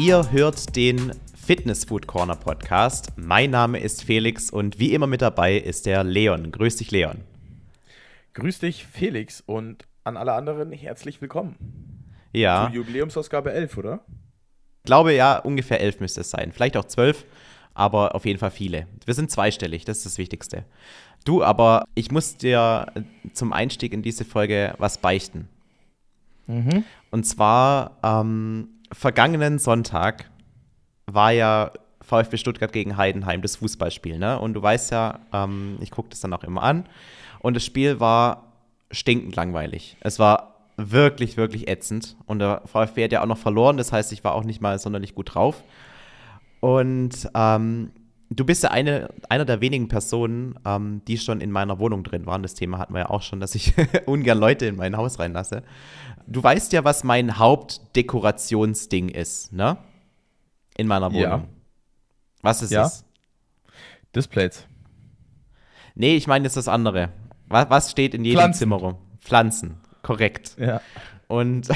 Ihr hört den Fitness Food Corner Podcast. Mein Name ist Felix und wie immer mit dabei ist der Leon. Grüß dich, Leon. Grüß dich, Felix, und an alle anderen herzlich willkommen. Ja. Zur Jubiläumsausgabe 11, oder? Ich glaube ja, ungefähr elf müsste es sein. Vielleicht auch zwölf, aber auf jeden Fall viele. Wir sind zweistellig, das ist das Wichtigste. Du, aber ich muss dir zum Einstieg in diese Folge was beichten. Mhm. Und zwar ähm, vergangenen Sonntag war ja VfB Stuttgart gegen Heidenheim, das Fußballspiel, ne? Und du weißt ja, ähm, ich gucke das dann auch immer an. Und das Spiel war stinkend langweilig. Es war wirklich, wirklich ätzend. Und der VfB hat ja auch noch verloren, das heißt, ich war auch nicht mal sonderlich gut drauf. Und ähm, du bist ja eine, einer der wenigen Personen, ähm, die schon in meiner Wohnung drin waren. Das Thema hatten wir ja auch schon, dass ich ungern Leute in mein Haus reinlasse. Du weißt ja, was mein Hauptdekorationsding ist, ne? In meiner Wohnung. Ja. Was ist Ja. es? Displays. Nee, ich meine jetzt das andere. Was, was steht in jedem Pflanzen. Zimmer rum? Pflanzen, korrekt. Ja. Und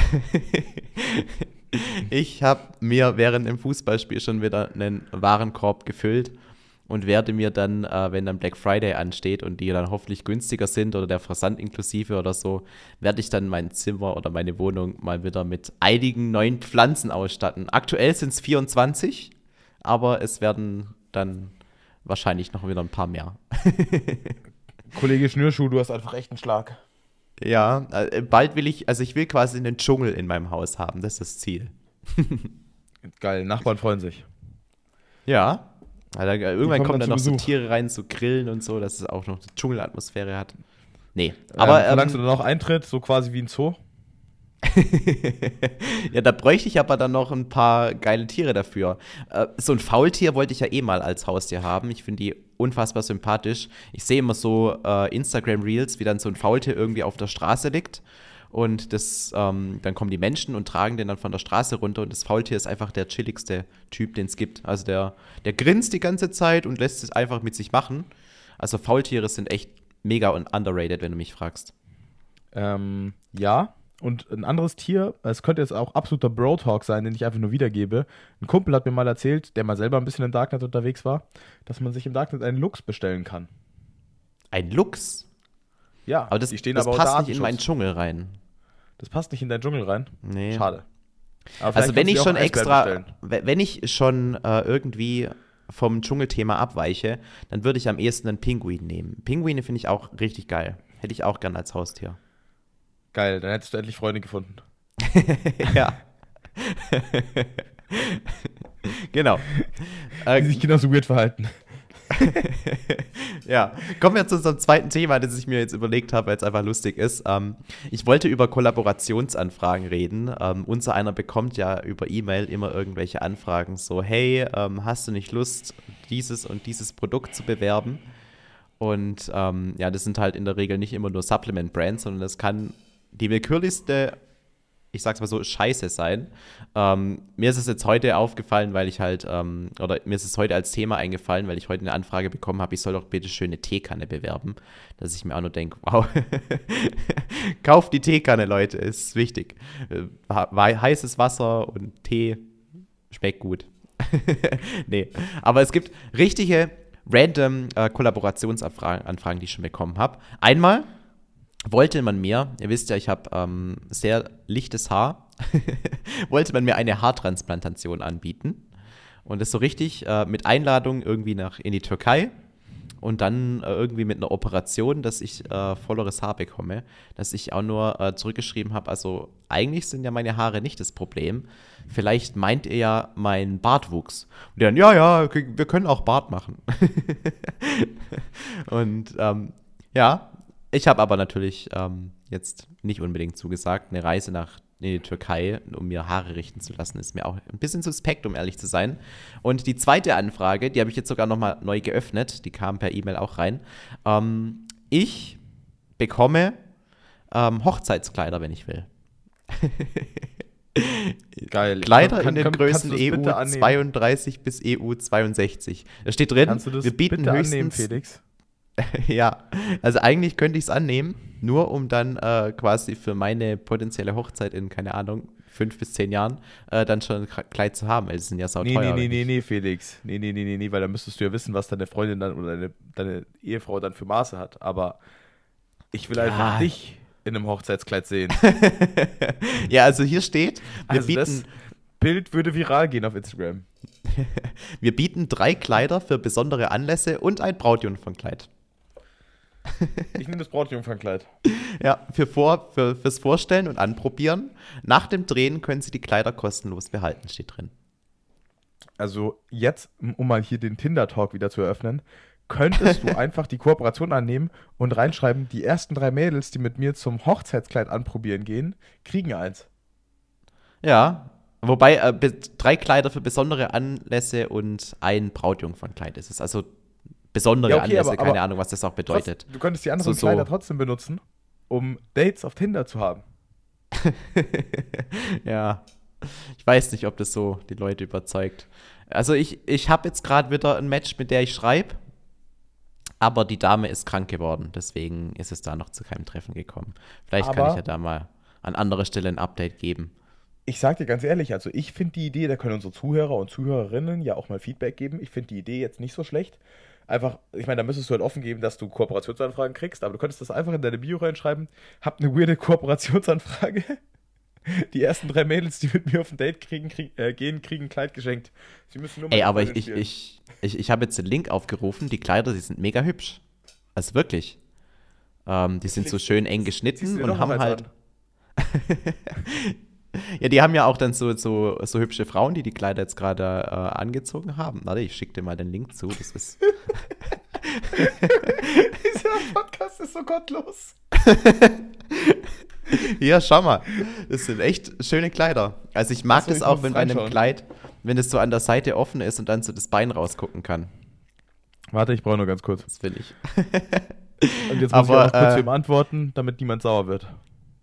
ich habe mir während dem Fußballspiel schon wieder einen Warenkorb gefüllt und werde mir dann, äh, wenn dann Black Friday ansteht und die dann hoffentlich günstiger sind oder der Versand inklusive oder so, werde ich dann mein Zimmer oder meine Wohnung mal wieder mit einigen neuen Pflanzen ausstatten. Aktuell sind es 24, aber es werden dann wahrscheinlich noch wieder ein paar mehr. Kollege Schnürschuh, du hast einfach echt einen Schlag. Ja, äh, bald will ich, also ich will quasi einen Dschungel in meinem Haus haben, das ist das Ziel. Geil, Nachbarn freuen sich. Ja. Also, irgendwann kommen kommen dann noch zu so Besuch. Tiere rein, so Grillen und so, dass es auch noch eine Dschungelatmosphäre hat. Nee, Aber ähm, verlangst du dann auch Eintritt, so quasi wie ein Zoo? ja, da bräuchte ich aber dann noch ein paar geile Tiere dafür. Äh, so ein Faultier wollte ich ja eh mal als Haustier haben. Ich finde die unfassbar sympathisch. Ich sehe immer so äh, Instagram-Reels, wie dann so ein Faultier irgendwie auf der Straße liegt. Und das, ähm, dann kommen die Menschen und tragen den dann von der Straße runter. Und das Faultier ist einfach der chilligste Typ, den es gibt. Also der, der grinst die ganze Zeit und lässt es einfach mit sich machen. Also Faultiere sind echt mega und underrated, wenn du mich fragst. Ähm, ja. Und ein anderes Tier, es könnte jetzt auch absoluter Bro-Talk sein, den ich einfach nur wiedergebe. Ein Kumpel hat mir mal erzählt, der mal selber ein bisschen im Darknet unterwegs war, dass man sich im Darknet einen Luchs bestellen kann. Ein Luchs. Ja, Aber das, die stehen das aber passt nicht in meinen. Dschungel rein. Das passt nicht in deinen Dschungel rein. Nee. Schade. Also wenn ich schon extra, wenn ich schon äh, irgendwie vom Dschungelthema abweiche, dann würde ich am ehesten einen Pinguin nehmen. Pinguine finde ich auch richtig geil. Hätte ich auch gern als Haustier. Geil, dann hättest du endlich Freunde gefunden. ja. genau. Die sich genauso weird verhalten. ja, kommen wir zu unserem zweiten Thema, das ich mir jetzt überlegt habe, weil es einfach lustig ist. Ähm, ich wollte über Kollaborationsanfragen reden. Ähm, unser einer bekommt ja über E-Mail immer irgendwelche Anfragen, so, hey, ähm, hast du nicht Lust, dieses und dieses Produkt zu bewerben? Und ähm, ja, das sind halt in der Regel nicht immer nur Supplement-Brands, sondern das kann die willkürlichste ich sag's mal so, scheiße sein. Ähm, mir ist es jetzt heute aufgefallen, weil ich halt, ähm, oder mir ist es heute als Thema eingefallen, weil ich heute eine Anfrage bekommen habe, ich soll doch bitte schön eine Teekanne bewerben. Dass ich mir auch nur denke, wow, kauft die Teekanne, Leute, ist wichtig. Äh, he- heißes Wasser und Tee schmeckt gut. nee, aber es gibt richtige random äh, Kollaborationsanfragen, Anfragen, die ich schon bekommen habe. Einmal wollte man mir, ihr wisst ja, ich habe ähm, sehr lichtes Haar, wollte man mir eine Haartransplantation anbieten. Und das so richtig äh, mit Einladung irgendwie nach in die Türkei und dann äh, irgendwie mit einer Operation, dass ich äh, volleres Haar bekomme, dass ich auch nur äh, zurückgeschrieben habe, also eigentlich sind ja meine Haare nicht das Problem. Vielleicht meint ihr ja mein Bartwuchs. Und dann, ja, ja, wir können auch Bart machen. und ähm, ja, ich habe aber natürlich ähm, jetzt nicht unbedingt zugesagt. Eine Reise nach in die Türkei, um mir Haare richten zu lassen, ist mir auch ein bisschen suspekt, um ehrlich zu sein. Und die zweite Anfrage, die habe ich jetzt sogar nochmal neu geöffnet, die kam per E-Mail auch rein. Ähm, ich bekomme ähm, Hochzeitskleider, wenn ich will. Geil. Kleider Kann- in den kann- Größen EU annehmen? 32 bis EU 62. Da steht drin, wir bieten höchstens annehmen, Felix? Ja, also eigentlich könnte ich es annehmen, nur um dann äh, quasi für meine potenzielle Hochzeit in, keine Ahnung, fünf bis zehn Jahren äh, dann schon ein Kleid zu haben, weil sie sind ja sauteuer. nee, nee, nee, nee, Felix. Nee, nee, nee, nee, nee, weil dann müsstest du ja wissen, was deine Freundin dann oder deine, deine Ehefrau dann für Maße hat. Aber ich will Ja. einfach dich in einem Hochzeitskleid sehen. ja, also hier steht, wir, Also das bieten, Bild würde viral gehen auf Instagram. wir bieten drei Kleider für besondere Anlässe und ein Brautjungfernkleid. Ich nehme das Brautjungfernkleid. Ja, für vor, für, fürs Vorstellen und Anprobieren. Nach dem Drehen können Sie die Kleider kostenlos behalten, steht drin. Also jetzt, um mal hier den Tinder-Talk wieder zu eröffnen, könntest du einfach die Kooperation annehmen und reinschreiben, die ersten drei Mädels, die mit mir zum Hochzeitskleid anprobieren gehen, kriegen eins. Ja, wobei äh, drei Kleider für besondere Anlässe und ein Brautjungfernkleid ist es. Also besondere Ja, okay, Anlässe, aber- keine aber Ahnung, was das auch bedeutet. Trotz, du könntest die anderen So, so. Kleider trotzdem benutzen, um Dates auf Tinder zu haben. ja. Ich weiß nicht, ob das so die Leute überzeugt. Also ich, ich habe jetzt gerade wieder ein Match, mit der ich schreibe. Aber die Dame ist krank geworden, deswegen ist es da noch zu keinem Treffen gekommen. Vielleicht kann Aber- ich ja da mal an anderer Stelle ein Update geben. Ich sag dir ganz ehrlich, also ich finde die Idee, da können unsere Zuhörer und Zuhörerinnen ja auch mal Feedback geben. Ich finde die Idee jetzt nicht so schlecht. Einfach, ich meine, da müsstest du halt offen geben, dass du Kooperationsanfragen kriegst, aber du könntest das einfach in deine Bio reinschreiben. Hab eine weirde Kooperationsanfrage. Die ersten drei Mädels, die mit mir auf ein Date kriegen, krieg, äh, gehen, kriegen ein Kleid geschenkt. Sie müssen nur Ey, meine aber ich, ich, ich, ich, ich habe jetzt den Link aufgerufen. Die Kleider, die sind mega hübsch. Also wirklich. Ähm, die sind so schön eng geschnitten und haben halt. Ja, die haben ja auch dann so, so, so hübsche Frauen, die die Kleider jetzt gerade äh, angezogen haben. Warte, ich schicke dir mal den Link zu. Das ist. Dieser Podcast ist so gottlos. Hier, schau mal. Das sind echt schöne Kleider. Also ich mag Ach so, das ich auch, wenn bei einem. Kleid, wenn es so an der Seite offen ist und dann so das Bein rausgucken kann. Warte, ich brauche nur ganz kurz. Das will ich. Und jetzt muss Aber, ich auch kurz äh, antworten, damit niemand sauer wird.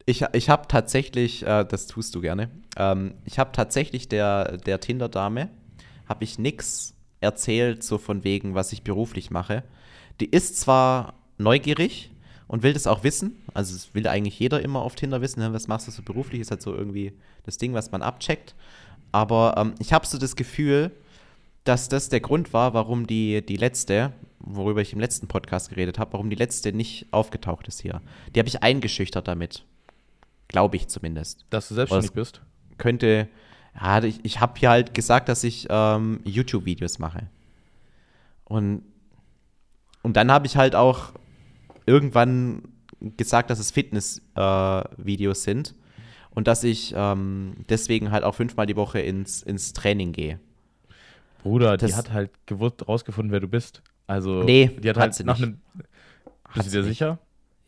Ich, ich habe tatsächlich, äh, das tust du gerne, ähm, ich habe tatsächlich der, der Tinder-Dame, habe ich nix erzählt, so von wegen, was ich beruflich mache. Die ist zwar neugierig und will das auch wissen, also es will eigentlich jeder immer auf Tinder wissen, ne, was machst du so beruflich, ist halt so irgendwie das Ding, was man abcheckt. Aber ähm, ich habe so das Gefühl, dass das der Grund war, warum die, die letzte, worüber ich im letzten Podcast geredet habe, warum die letzte nicht aufgetaucht ist hier. Die habe ich eingeschüchtert damit. Glaube ich zumindest. Dass du selbstständig bist. Könnte, ja, ich, ich habe hier halt gesagt, dass ich ähm, YouTube-Videos mache. Und, und dann habe ich halt auch irgendwann gesagt, dass es Fitness-Videos äh, Videos sind und dass ich ähm, deswegen halt auch fünfmal die Woche ins, ins Training gehe. Bruder, die Das- hat halt gewusst, rausgefunden, wer du bist. Also, Nee, die hat hat halt nach nicht. einem. Bist du dir nicht.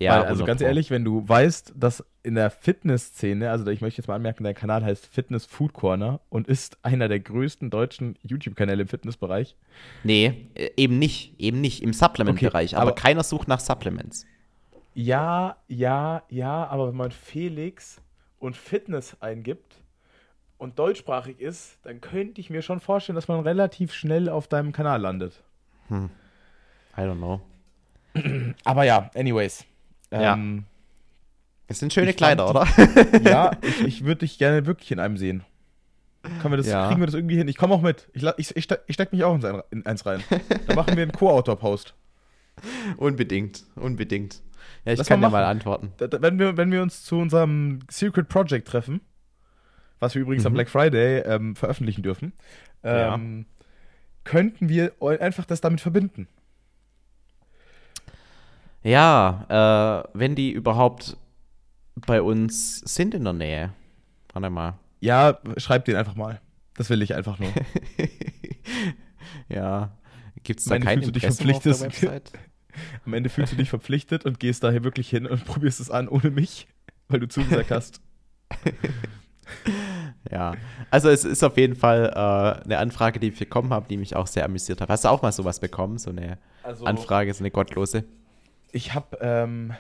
Ja, Weil, also 100 ganz Pro. ehrlich, wenn du weißt, dass in der Fitnessszene, also ich möchte jetzt mal anmerken, dein Kanal heißt Fitness Food Corner und ist einer der größten deutschen YouTube-Kanäle im Fitnessbereich. Nee, äh, eben nicht. Eben nicht im Supplement-Bereich. Okay, aber, aber- keiner sucht nach Supplements. Ja, ja, ja, aber wenn man Felix und Fitness eingibt und deutschsprachig ist, dann könnte ich mir schon vorstellen, dass man relativ schnell auf deinem Kanal landet. I don't know. Aber ja, anyways. Ja. Ähm, Es sind schöne Kleider, oder? fand ja, ich, ich würde dich gerne wirklich in einem sehen. Können wir das, Ja. Kriegen wir das irgendwie hin? Ich komme auch mit. Ich, ich, ich, ich steck mich auch in, sein, in eins rein. Dann machen wir einen Co-Autor-Post. unbedingt, unbedingt. Ja, ich Lass kann mal dir mal antworten. Wenn, wir, wenn wir uns zu unserem Secret Project treffen, was wir übrigens am Mhm. Black Friday ähm, veröffentlichen dürfen, ähm, könnten wir einfach das damit verbinden. Ja, äh, wenn die überhaupt bei uns sind in der Nähe. Warte mal. Ja, schreib den einfach mal. Das will ich einfach nur. ja. Gibt es da Am Ende kein fühlst du dich Impressum auf der verpflichtet. Website? Am Ende fühlst du dich verpflichtet und gehst daher wirklich hin und probierst es an ohne mich, weil du zugesagt hast. Ja. Also es ist auf jeden Fall äh, eine Anfrage, die ich bekommen habe, die mich auch sehr amüsiert hat. Hast du auch mal sowas bekommen? So eine Also, Anfrage, so eine gottlose? Ich habe, ähm,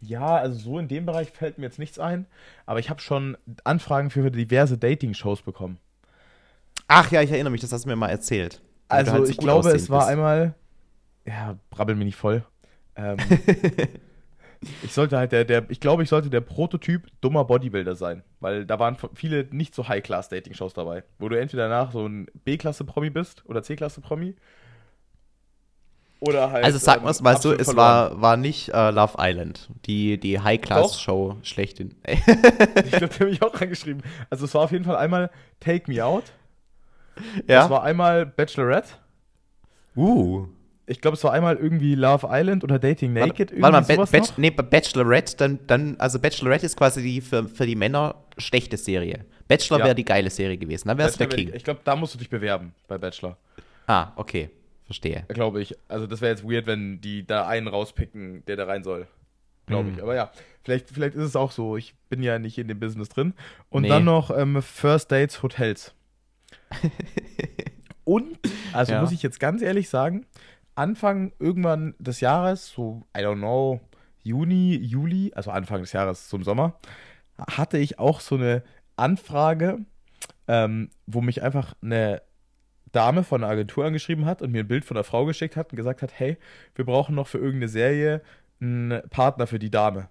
ja, also so in dem Bereich fällt mir jetzt nichts ein, aber ich habe schon Anfragen für diverse Dating-Shows bekommen. Ach ja, ich erinnere mich, das hast du mir mal erzählt. Also halt so ich glaube, es war bist. einmal, ja, brabbel mir nicht voll. Ähm, Ich sollte halt der, der, ich glaube, ich sollte der Prototyp dummer Bodybuilder sein, weil da waren viele nicht so High-Class-Dating-Shows dabei, wo du entweder nach so ein B-Klasse-Promi bist oder C-Klasse-Promi. Oder halt. Also sag mal ähm, mal so, absolut es verloren. war, war nicht äh, Love Island, die, die High-Class-Show schlechthin. Ich glaube, der hat mich auch angeschrieben. Also es war auf jeden Fall einmal Take Me Out. ja. Es war einmal Bachelorette. uh. Ich glaube, es war einmal irgendwie Love Island oder Dating Naked. Warte, warte mal, Ba- Bach- nee, Ba- Bachelorette, dann, dann, also Bachelorette ist quasi die für, für die Männer schlechte Serie. Bachelor Ja. wäre die geile Serie gewesen. Dann wär's der Bachelor- King. Ich glaube, da musst du dich bewerben bei Bachelor. Ah, okay. Verstehe. Glaube ich. Also das wäre jetzt weird, wenn die da einen rauspicken, der da rein soll. Glaube Hm. ich. Aber ja, vielleicht, vielleicht ist es auch so. Ich bin ja nicht in dem Business drin. Und Nee. dann noch ähm, First Dates Hotels. Und, also Ja. muss ich jetzt ganz ehrlich sagen, Anfang irgendwann des Jahres, so, I don't know, Juni, Juli, also Anfang des Jahres zum Sommer, hatte ich auch so eine Anfrage, ähm, wo mich einfach eine Dame von einer Agentur angeschrieben hat und mir ein Bild von einer Frau geschickt hat und gesagt hat, hey, wir brauchen noch für irgendeine Serie einen Partner für die Dame.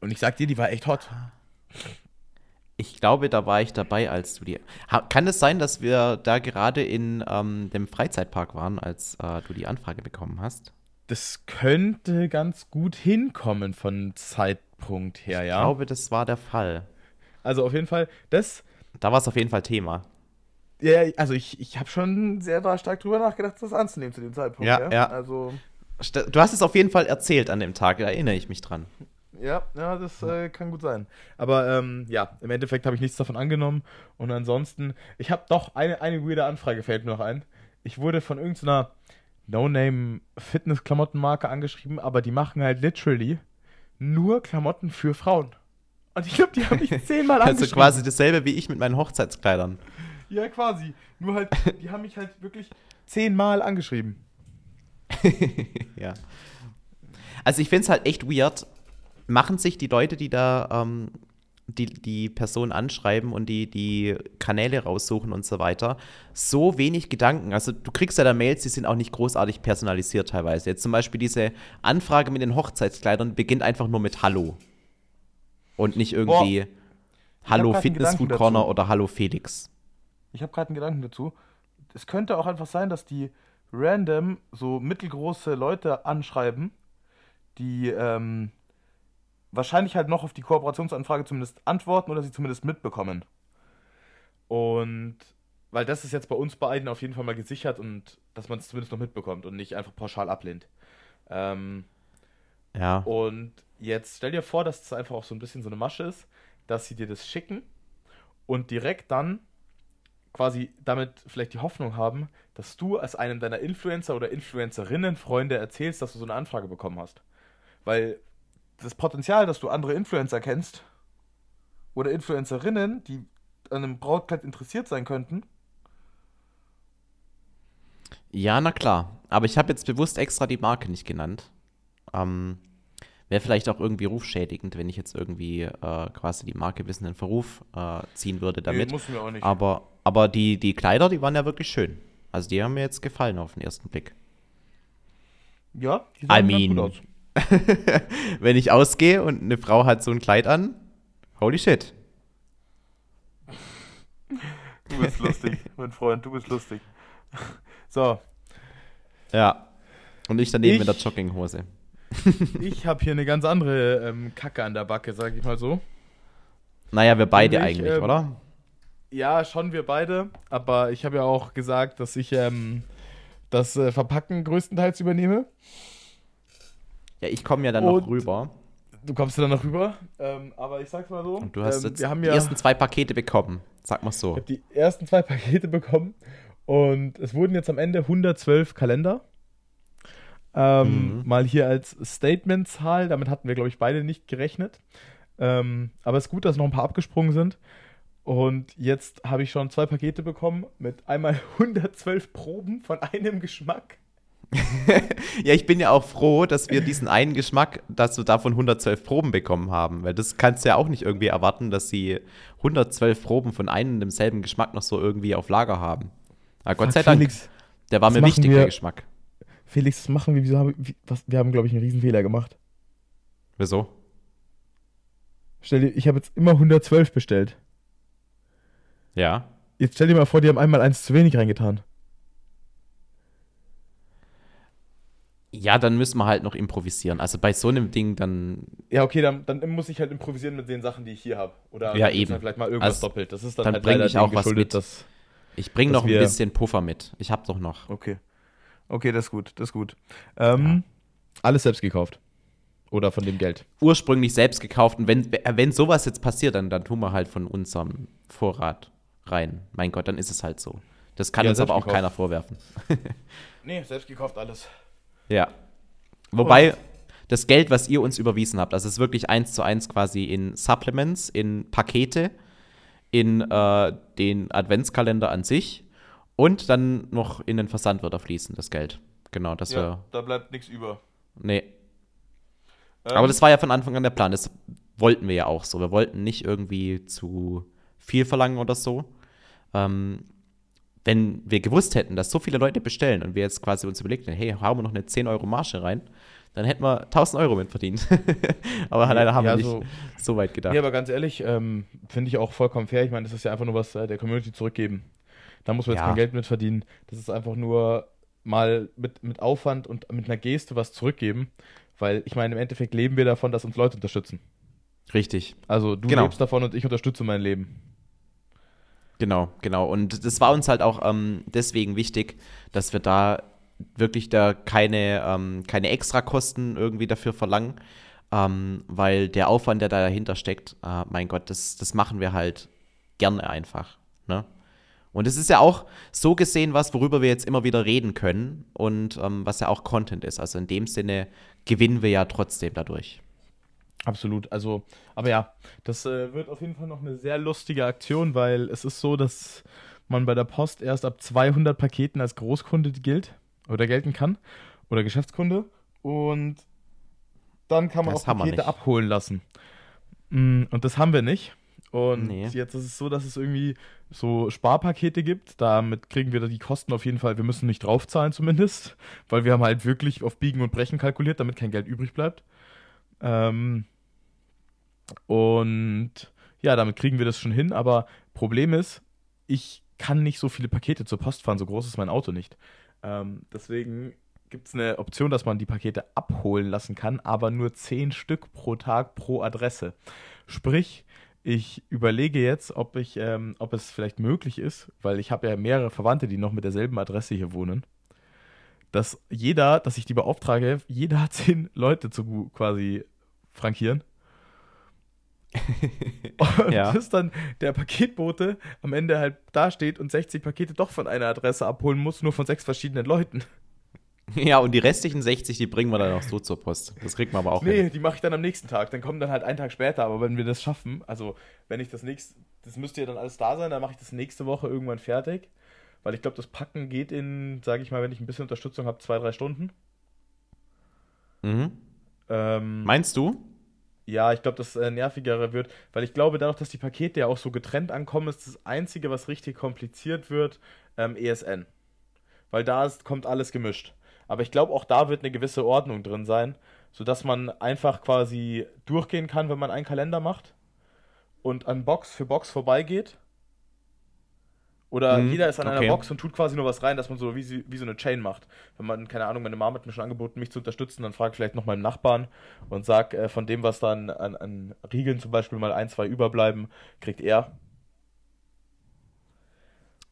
Und ich sag dir, die war echt hot. Ich glaube, da war ich dabei, als du die. Kann es sein, dass wir da gerade in ähm, dem Freizeitpark waren, als äh, du die Anfrage bekommen hast? Das könnte ganz gut hinkommen von Zeitpunkt her, Ich ja. glaube, das war der Fall. Also auf jeden Fall, das, Da war es auf jeden Fall Thema. Ja, also ich, ich habe schon sehr stark drüber nachgedacht, das anzunehmen zu dem Zeitpunkt. Ja, ja. Also, St- Du hast es auf jeden Fall erzählt an dem Tag, da erinnere ich mich dran. ja, ja, das äh, kann gut sein. Aber ähm, ja, im Endeffekt habe ich nichts davon angenommen. Und ansonsten, ich habe doch eine, eine weirde Anfrage, fällt mir noch ein. Ich wurde von irgendeiner No-Name-Fitness-Klamottenmarke angeschrieben, aber die machen halt literally nur Klamotten für Frauen. Und ich glaube, die haben mich zehnmal Also angeschrieben. quasi dasselbe wie ich mit meinen Hochzeitskleidern. Ja, quasi. Nur halt, die haben mich halt wirklich zehnmal angeschrieben. ja. Also ich finde es halt echt weird. Machen sich die Leute, die da ähm, die, die Person anschreiben und die, die Kanäle raussuchen und so weiter, so wenig Gedanken. Also du kriegst ja da Mails, die sind auch nicht großartig personalisiert teilweise. Jetzt zum Beispiel diese Anfrage mit den Hochzeitskleidern beginnt einfach nur mit Hallo. Und nicht irgendwie Hallo grad einen Fitness Food Corner dazu. oder Hallo Felix. Ich habe gerade einen Gedanken dazu. Es könnte auch einfach sein, dass die random so mittelgroße Leute anschreiben, die ähm, wahrscheinlich halt noch auf die Kooperationsanfrage zumindest antworten oder sie zumindest mitbekommen. Und weil das ist jetzt bei uns beiden auf jeden Fall mal gesichert und dass man es zumindest noch mitbekommt und nicht einfach pauschal ablehnt. Ähm, Ja. und jetzt stell dir vor, dass es einfach auch so ein bisschen so eine Masche ist, dass sie dir das schicken und direkt dann quasi damit vielleicht die Hoffnung haben, dass du als einem deiner Influencer oder Influencerinnen Freunde erzählst, dass du so eine Anfrage bekommen hast. Weil das Potenzial, dass du andere Influencer kennst oder Influencerinnen, die an einem Brautkleid interessiert sein könnten, Ja, na klar. Aber ich habe jetzt bewusst extra die Marke nicht genannt. Ähm, Wäre vielleicht auch irgendwie rufschädigend, wenn ich jetzt irgendwie äh, quasi die Marke bis in Verruf äh, ziehen würde damit. mussten wir auch nicht. aber aber die, die Kleider, die waren ja wirklich schön. Also die haben mir jetzt gefallen auf den ersten Blick. ja, die I sahen ganz mean, gut aus. wenn ich ausgehe und eine Frau hat so ein Kleid an, holy shit. Du bist lustig, mein Freund, du bist lustig. So, Ja. Und ich daneben Ich- mit der Jogginghose. Ich habe hier eine ganz andere ähm, Kacke an der Backe, sag ich mal so. Naja, wir beide Nämlich, eigentlich, ähm, oder? Ja, schon wir beide, aber ich habe ja auch gesagt, dass ich ähm, das äh, Verpacken größtenteils übernehme. Ja, ich komme ja dann noch und- rüber. Du kommst ja dann noch rüber, ähm, aber ich sag's mal so. Und du hast ähm, jetzt wir haben die ja ersten zwei Pakete bekommen. Sag mal so. ich hab die ersten zwei Pakete bekommen und es wurden jetzt am Ende 112 Kalender. Ähm, Mhm. Mal hier als Statement-Zahl, damit hatten wir, glaube ich, beide nicht gerechnet. Ähm, aber es ist gut, dass noch ein paar abgesprungen sind. Und jetzt habe ich schon zwei Pakete bekommen mit einmal 112 Proben von einem Geschmack. Ja, ich bin ja auch froh, dass wir diesen einen Geschmack, dass wir davon 112 Proben bekommen haben. Weil das kannst du ja auch nicht irgendwie erwarten, dass sie 112 Proben von einem und demselben Geschmack noch so irgendwie auf Lager haben. Aber Gott sei Dank, Felix, der war mir wichtig, der Geschmack. Felix, das machen wir, wieso haben, wie, was, wir haben, glaube ich, einen Riesenfehler gemacht. Wieso? Stell dir, ich habe jetzt immer 112 bestellt. Ja. Jetzt stell dir mal vor, die haben einmal eins zu wenig reingetan. Ja, dann müssen wir halt noch improvisieren. Also bei so einem Ding dann. Ja, okay, dann, dann muss ich halt improvisieren mit den Sachen, die ich hier habe. Oder Ja, eben. dann vielleicht mal irgendwas Also, doppelt. Das ist dann, dann halt bring leider ich auch was mit. dass- Ich bringe noch ein wir- bisschen Puffer mit. Ich hab doch noch. Okay. Okay, das ist gut, das ist gut. Ähm, Alles selbst gekauft. Oder von dem Geld. Ursprünglich selbst gekauft. Und wenn, wenn sowas jetzt passiert, dann, dann tun wir halt von unserem Vorrat rein. Mein Gott, dann ist es halt so. Das kann Ja, uns aber auch gekauft. keiner vorwerfen. Nee, selbst gekauft alles. Ja. Wobei das Geld, was ihr uns überwiesen habt, also es ist wirklich eins zu eins quasi in Supplements, in Pakete, in äh, den Adventskalender an sich und dann noch in den Versand wird er fließen, das Geld. Genau, das wir. da bleibt nichts über. Nee. Ähm, Aber das war ja von Anfang an der Plan. Das wollten wir ja auch so. Wir wollten nicht irgendwie zu viel verlangen oder so. Ähm, wenn wir gewusst hätten, dass so viele Leute bestellen und wir jetzt quasi uns überlegt hätten, hey, hauen wir noch eine 10 Euro Marge rein, dann hätten wir 1000 Euro mit verdient. Aber leider haben ja, wir nicht so- so, weit gedacht. Ja, aber ganz ehrlich, ähm, finde ich auch vollkommen fair. Ich meine, das ist ja einfach nur was äh, der Community zurückgeben. Da muss man jetzt Ja. kein Geld mit verdienen. Das ist einfach nur mal mit, mit Aufwand und mit einer Geste was zurückgeben. Weil ich meine, im Endeffekt leben wir davon, dass uns Leute unterstützen. Richtig. Also du Genau. lebst davon und ich unterstütze mein Leben. Genau, genau. Und das war uns halt auch ähm, deswegen wichtig, dass wir da wirklich da keine, ähm, keine Extrakosten irgendwie dafür verlangen, ähm, weil der Aufwand, der da dahinter steckt, äh, mein Gott, das, das machen wir halt gerne einfach. Ne? Und es ist ja auch so gesehen was, worüber wir jetzt immer wieder reden können und ähm, was ja auch Content ist. Also in dem Sinne gewinnen wir ja trotzdem dadurch. Absolut. Also, aber ja, das äh, wird auf jeden Fall noch eine sehr lustige Aktion, weil es ist so, dass man bei der Post erst ab 200 Paketen als Großkunde gilt oder gelten kann oder Geschäftskunde und dann kann man Das auch Pakete abholen lassen. Mm, Und das haben wir nicht. Und Nee. jetzt ist es so, dass es irgendwie so Sparpakete gibt. Damit kriegen wir da die Kosten auf jeden Fall. Wir müssen nicht draufzahlen zumindest, weil wir haben halt wirklich auf Biegen und Brechen kalkuliert, damit kein Geld übrig bleibt. Ähm, und ja, damit kriegen wir das schon hin. Aber Problem ist, ich kann nicht so viele Pakete zur Post fahren. So groß ist mein Auto nicht. Ähm, deswegen gibt es eine Option, dass man die Pakete abholen lassen kann, aber nur 10 Stück pro Tag pro Adresse. Sprich, ich überlege jetzt, ob ich, ähm, ob es vielleicht möglich ist, weil ich habe ja mehrere Verwandte, die noch mit derselben Adresse hier wohnen, dass jeder, dass ich die beauftrage, jeder zehn Leute zu quasi frankieren. Und Ja. dass dann der Paketbote am Ende halt dasteht und 60 Pakete doch von einer Adresse abholen muss, nur von sechs verschiedenen Leuten. Ja, und die restlichen 60, die bringen wir dann auch so zur Post. Das kriegt man aber auch Nee, hin. die mache ich dann am nächsten Tag. Dann kommen dann halt einen Tag später. Aber wenn wir das schaffen, also wenn ich das nächste, das müsste ja dann alles da sein, dann mache ich das nächste Woche irgendwann fertig. Weil ich glaube, das Packen geht in, sage ich mal, wenn ich ein bisschen Unterstützung habe, zwei, drei Stunden. Mhm. Ähm, Meinst du? ja, ich glaube, das äh, nervigere wird, weil ich glaube, dadurch, dass die Pakete ja auch so getrennt ankommen, ist das Einzige, was richtig kompliziert wird, ähm, ESN. Weil da ist, kommt alles gemischt. Aber ich glaube, auch da wird eine gewisse Ordnung drin sein, sodass man einfach quasi durchgehen kann, wenn man einen Kalender macht und an Box für Box vorbeigeht. Oder Mhm, jeder ist an einer okay. Box und tut quasi nur was rein, dass man so wie, wie so eine Chain macht. Wenn man, keine Ahnung, meine Mom hat mir schon angeboten, mich zu unterstützen, dann frage ich vielleicht noch meinen Nachbarn und sag, äh, von dem, was dann an, an Riegeln zum Beispiel mal ein, zwei überbleiben, kriegt er.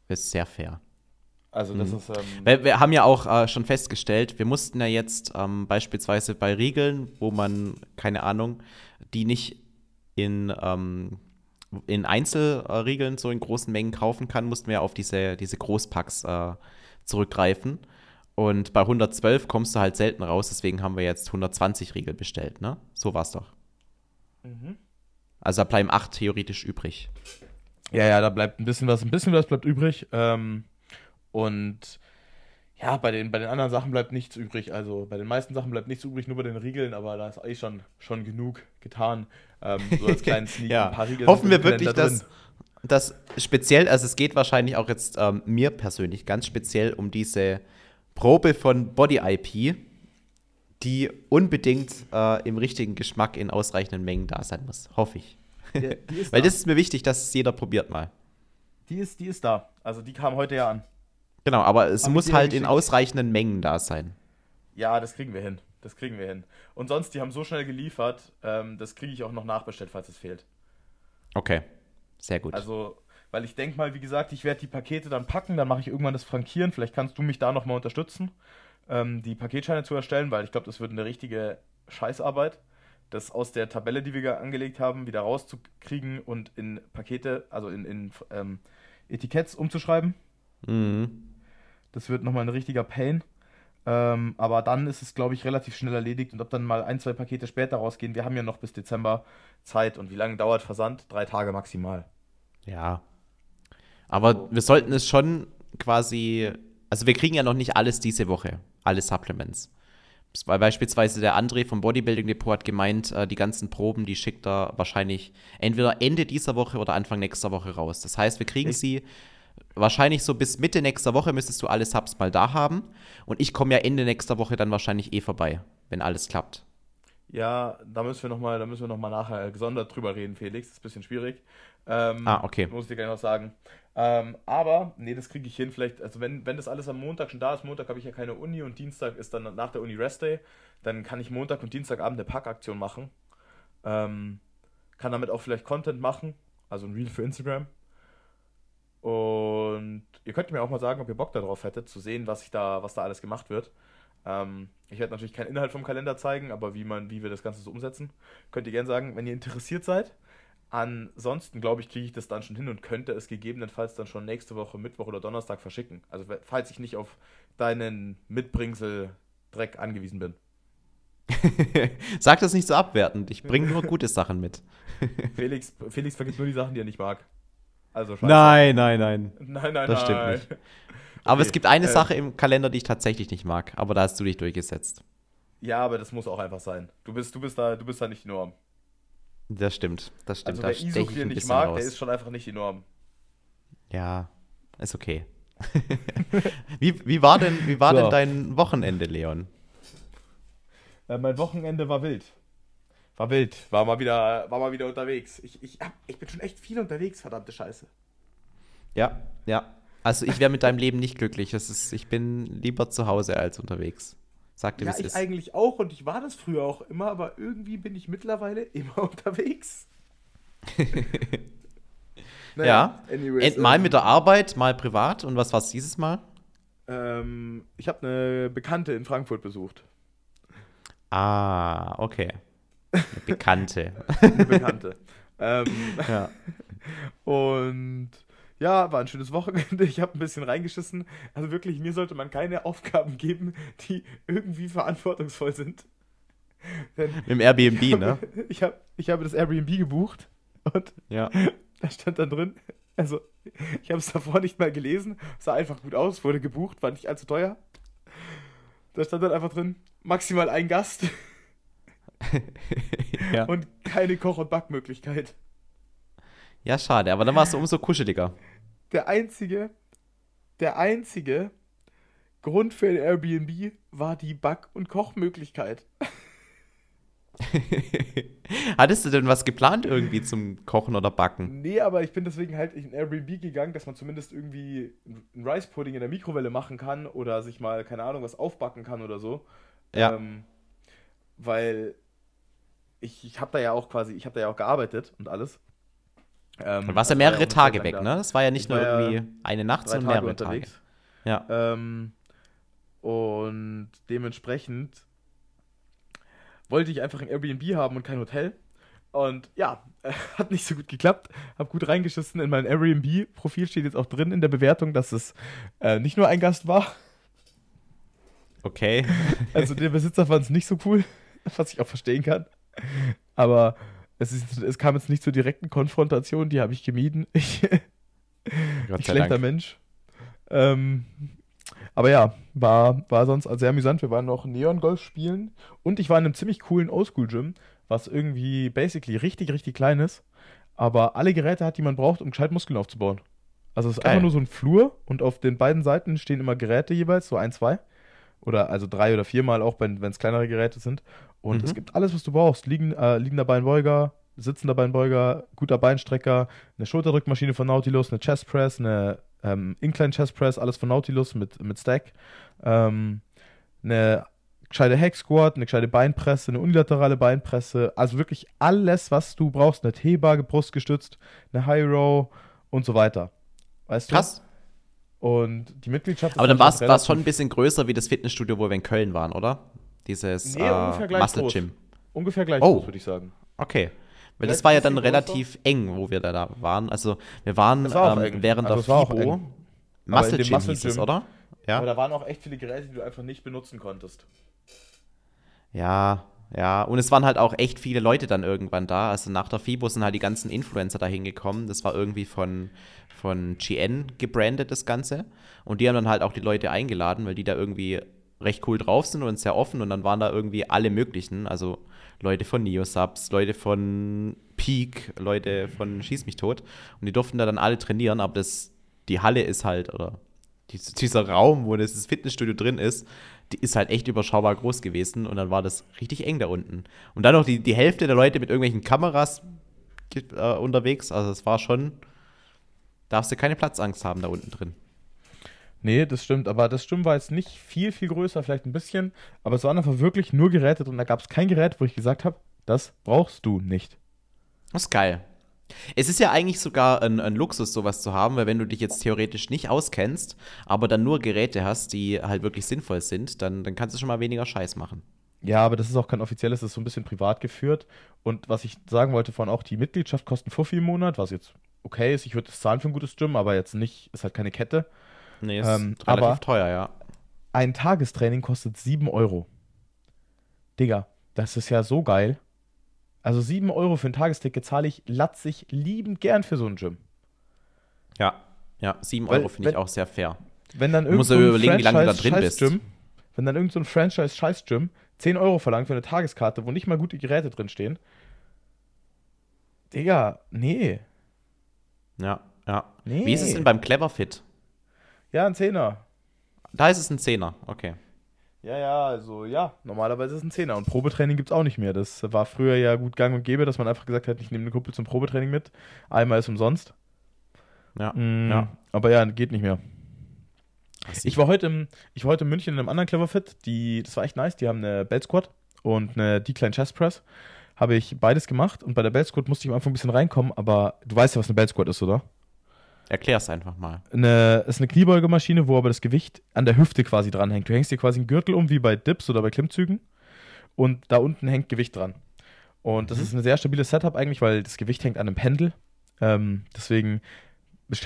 Ist sehr fair. Also das Mhm. ist. Ähm, Weil wir haben ja auch äh, schon festgestellt, wir mussten ja jetzt ähm, beispielsweise bei Riegeln, wo man, keine Ahnung, die nicht in, ähm, in Einzelriegeln so in großen Mengen kaufen kann, mussten wir auf diese, diese Großpacks äh, zurückgreifen. Und bei 112 kommst du halt selten raus, deswegen haben wir jetzt 120 Riegel bestellt, ne? So war's doch. Mhm. Also da bleiben acht theoretisch übrig. Ja, ja, da bleibt ein bisschen was, ein bisschen was bleibt übrig. Ähm, und ja, bei den, bei den anderen Sachen bleibt nichts übrig. Also bei den meisten Sachen bleibt nichts übrig, nur bei den Riegeln, aber da ist eigentlich schon, schon genug getan. Ähm, so als kleinen Sneak, Ja, ein paar Riegel hoffen wir wirklich, dass, dass speziell, also es geht wahrscheinlich auch jetzt ähm, mir persönlich ganz speziell um diese Probe von Body IP, die unbedingt äh, im richtigen Geschmack in ausreichenden Mengen da sein muss. Hoffe ich. Ja, Weil da. das ist mir wichtig, dass es jeder probiert mal. Die ist, die ist da. Also die kam heute ja an. Genau, aber es Haben muss halt in ausreichenden Mengen da sein. Ja, das kriegen wir hin. Das kriegen wir hin. Und sonst, die haben so schnell geliefert, ähm, das kriege ich auch noch nachbestellt, falls es fehlt. Okay, sehr gut. Also, weil ich denke mal, wie gesagt, ich werde die Pakete dann packen, dann mache ich irgendwann das Frankieren. Vielleicht kannst du mich da nochmal unterstützen, ähm, die Paketscheine zu erstellen, weil ich glaube, das wird eine richtige Scheißarbeit, das aus der Tabelle, die wir angelegt haben, wieder rauszukriegen und in Pakete, also in, in ähm, Etiketts umzuschreiben. mhm. Das wird nochmal ein richtiger Pain. Ähm, aber dann ist es, glaube ich, relativ schnell erledigt. Und ob dann mal ein, zwei Pakete später rausgehen, wir haben ja noch bis Dezember Zeit. Und wie lange dauert Versand? Drei Tage maximal. Ja. Aber wir sollten es schon quasi. Also, wir kriegen ja noch nicht alles diese Woche, alle Supplements. Weil beispielsweise der André vom Bodybuilding Depot hat gemeint, äh, die ganzen Proben, die schickt er wahrscheinlich entweder Ende dieser Woche oder Anfang nächster Woche raus. Das heißt, wir kriegen Ich- sie wahrscheinlich so bis Mitte nächster Woche müsstest du alle Subs mal da haben. Und ich komme ja Ende nächster Woche dann wahrscheinlich eh vorbei, wenn alles klappt. Ja, da müssen wir nochmal, da müssen wir noch mal nachher gesondert drüber reden, Felix. Das ist ein bisschen schwierig. Ähm, Ah, okay. Muss ich dir gleich noch sagen. Ähm, aber, nee, das kriege ich hin. Vielleicht, also wenn, wenn das alles am Montag schon da ist, Montag habe ich ja keine Uni und Dienstag ist dann nach der Uni Rest Day, dann kann ich Montag und Dienstagabend eine Packaktion machen. Ähm, kann damit auch vielleicht Content machen, also ein Reel für Instagram. Und ihr könnt mir auch mal sagen, ob ihr Bock darauf hättet, zu sehen, was ich da, was da alles gemacht wird. Ähm, ich werde natürlich keinen Inhalt vom Kalender zeigen, aber wie man, wie wir das Ganze so umsetzen, könnt ihr gerne sagen, wenn ihr interessiert seid. Ansonsten, glaube ich, kriege ich das dann schon hin und könnte es gegebenenfalls dann schon nächste Woche, Mittwoch oder Donnerstag verschicken. Also falls ich nicht auf deinen Mitbringsel Dreck angewiesen bin. Sag das nicht so abwertend. Ich bringe nur gute Sachen mit. Felix, Felix vergibt nur die Sachen, die er nicht mag. Also scheiße. Nein, nein, nein. Nein, nein, Das stimmt nein. nicht. Aber Okay, es gibt eine äh, Sache im Kalender, die ich tatsächlich nicht mag. Aber da hast du dich durchgesetzt. Ja, aber das muss auch einfach sein. Du bist, du bist da, du bist da nicht die Norm. Das stimmt, das stimmt. Also da wer ich Isoklir ein nicht bisschen mag, raus. der ist schon einfach nicht die Norm. Ja, ist okay. wie, wie war denn, wie war So. denn dein Wochenende, Leon? Äh, mein Wochenende war wild. War wild. War mal wieder, war mal wieder unterwegs. Ich, ich, hab, ich bin schon echt viel unterwegs, verdammte Scheiße. Ja, ja. Also ich wäre mit deinem Leben nicht glücklich. Das ist, ich bin lieber zu Hause als unterwegs. Sag dir, Ja, ich ist. eigentlich auch und ich war das früher auch immer, aber irgendwie bin ich mittlerweile immer unterwegs. Ja. anyways, mal ähm, mit der Arbeit, mal privat. Und was war es dieses Mal? Ähm, ich habe eine Bekannte in Frankfurt besucht. Ah, okay. Eine Bekannte. Eine Bekannte. ähm, ja. Und ja, war ein schönes Wochenende. Ich habe ein bisschen reingeschissen. Also wirklich, mir sollte man keine Aufgaben geben, die irgendwie verantwortungsvoll sind. Denn Im Airbnb, ich ne? habe, ich, hab, ich habe das Airbnb gebucht und Ja. da stand dann drin, also ich habe es davor nicht mal gelesen, sah einfach gut aus, wurde gebucht, war nicht allzu teuer. Da stand dann einfach drin, maximal ein Gast ja. und keine Koch- und Backmöglichkeit. ja, schade. Aber dann warst du umso kuscheliger. der einzige, der einzige Grund für ein Airbnb war die Back- und Kochmöglichkeit. Hattest du denn was geplant irgendwie zum Kochen oder Backen? Nee, aber ich bin deswegen halt in ein Airbnb gegangen, dass man zumindest irgendwie einen Rice Pudding in der Mikrowelle machen kann oder sich mal, keine Ahnung, was aufbacken kann oder so. Ja. Ähm, weil ich, ich habe da ja auch quasi, ich habe da ja auch gearbeitet und alles. Ähm, Du warst ja also war mehrere eine Tage weg, ne? Das war ja nicht Ich nur war irgendwie eine Nacht, sondern Tage mehrere unterwegs. Tage. Ja. Ähm, und dementsprechend wollte ich einfach ein Airbnb haben und kein Hotel. Und ja, äh, hat nicht so gut geklappt. Hab gut reingeschissen. In meinem Airbnb-Profil steht jetzt auch drin in der Bewertung, dass es äh, nicht nur ein Gast war. Okay. Also der Besitzer fand es nicht so cool, was ich auch verstehen kann. Aber es, ist, es kam jetzt nicht zur direkten Konfrontation, die habe ich gemieden. Ich, ich schlechter Dank. Mensch. Ähm, aber ja, war, war sonst sehr amüsant. Wir waren noch Neon-Golf spielen und ich war in einem ziemlich coolen Oldschool-Gym, was irgendwie basically richtig, richtig klein ist, aber alle Geräte hat, die man braucht, um gescheit Muskeln aufzubauen. Also es ist Geil. einfach nur so ein Flur und auf den beiden Seiten stehen immer Geräte jeweils, so ein, zwei. Oder also drei oder viermal auch, wenn es kleinere Geräte sind. Und Mhm. es gibt alles, was du brauchst. Liegen, äh, liegender Beinbeuger, sitzender Beinbeuger, guter Beinstrecker, eine Schulterdrückmaschine von Nautilus, eine Chest Press, eine ähm, Incline Chest Press, alles von Nautilus mit, mit Stack. Ähm, eine gescheite Hack Squat, eine gescheite Beinpresse, eine unilaterale Beinpresse. Also wirklich alles, was du brauchst. Eine T-Bar, brustgestützt, eine High Row und so weiter. Weißt du? Krass. Und die Mitgliedschaft Aber dann war es schon ein bisschen größer wie das Fitnessstudio, wo wir in Köln waren, oder? Dieses Nee, äh, Muscle. Gym. ungefähr gleich Oh. würde ich sagen. Okay. Weil Vielleicht das war ja dann relativ eng, wo wir da, da waren. Also wir waren war ähm, während Also der FIBO. Aber Muscle Gym Muscle hieß es, oder? Aber Ja. da waren auch echt viele Geräte, die du einfach nicht benutzen konntest. Ja, ja. Und es waren halt auch echt viele Leute dann irgendwann da. Also nach der FIBO sind halt die ganzen Influencer da hingekommen. Das war irgendwie von, von GN gebrandet, das Ganze. Und die haben dann halt auch die Leute eingeladen, weil die da irgendwie recht cool drauf sind und sehr offen. Und dann waren da irgendwie alle möglichen. Also Leute von Neosubs, Leute von Peak, Leute von Schieß mich tot. Und die durften da dann alle trainieren, aber das, die Halle ist halt, oder dies- dieser Raum, wo das Fitnessstudio drin ist, die ist halt echt überschaubar groß gewesen und dann war das richtig eng da unten. Und dann noch die, die Hälfte der Leute mit irgendwelchen Kameras äh, unterwegs, also es war schon, darfst du keine Platzangst haben da unten drin. Nee, das stimmt, aber das Stimmen war jetzt nicht viel, viel größer, vielleicht ein bisschen, aber es waren einfach wirklich nur Geräte drin. Da gab es kein Gerät, wo ich gesagt habe, das brauchst du nicht. Das ist geil. Es ist ja eigentlich sogar ein, ein Luxus, sowas zu haben, weil wenn du dich jetzt theoretisch nicht auskennst, aber dann nur Geräte hast, die halt wirklich sinnvoll sind, dann, dann kannst du schon mal weniger Scheiß machen. Ja, aber das ist auch kein offizielles, das ist so ein bisschen privat geführt. Und was ich sagen wollte von auch, die Mitgliedschaft kostet 50 im Monat, was jetzt okay ist. Ich würde das zahlen für ein gutes Gym, aber jetzt nicht, ist halt keine Kette. Nee, ist Ähm, relativ aber- teuer, ja. Ein Tagestraining kostet 7 Euro. Digga, das ist ja so geil. Also 7 Euro für ein Tagesticket zahle ich latzig liebend gern für so ein Gym. Ja, ja, 7 Weil, Euro finde ich auch sehr fair. Wenn dann irgend so überlegen, wie lange du da drin bist. Wenn dann irgend so ein Franchise-Scheiß-Gym 10 Euro verlangt für eine Tageskarte, wo nicht mal gute Geräte drinstehen. Digga, nee. Ja, ja. Nee. Wie ist es denn beim Cleverfit? Ja, ein Zehner. Da ist es ein Zehner, okay. Ja, ja, also ja, normalerweise ist es ein Zehner. Und Probetraining gibt es auch nicht mehr. Das war früher ja gut gang und gäbe, dass man einfach gesagt hat, ich nehme einen Kumpel zum Probetraining mit. Einmal ist umsonst. Ja, Mm, ja. Aber ja, geht nicht mehr. Ich war heute im, ich war heute in München in einem anderen Cleverfit. Die, das war echt nice. Die haben eine Belt Squat und eine Decline Chest Press. Habe ich beides gemacht und bei der Belt Squat musste ich am Anfang ein bisschen reinkommen, aber du weißt ja, was eine Belt Squat ist, oder? Erklär's einfach mal. Eine, ist eine Kniebeugemaschine, wo aber das Gewicht an der Hüfte quasi dranhängt. Du hängst dir quasi einen Gürtel um, wie bei Dips oder bei Klimmzügen. Und da unten hängt Gewicht dran. Und das Mhm. ist ein sehr stabiles Setup eigentlich, weil das Gewicht hängt an einem Pendel. Ähm, deswegen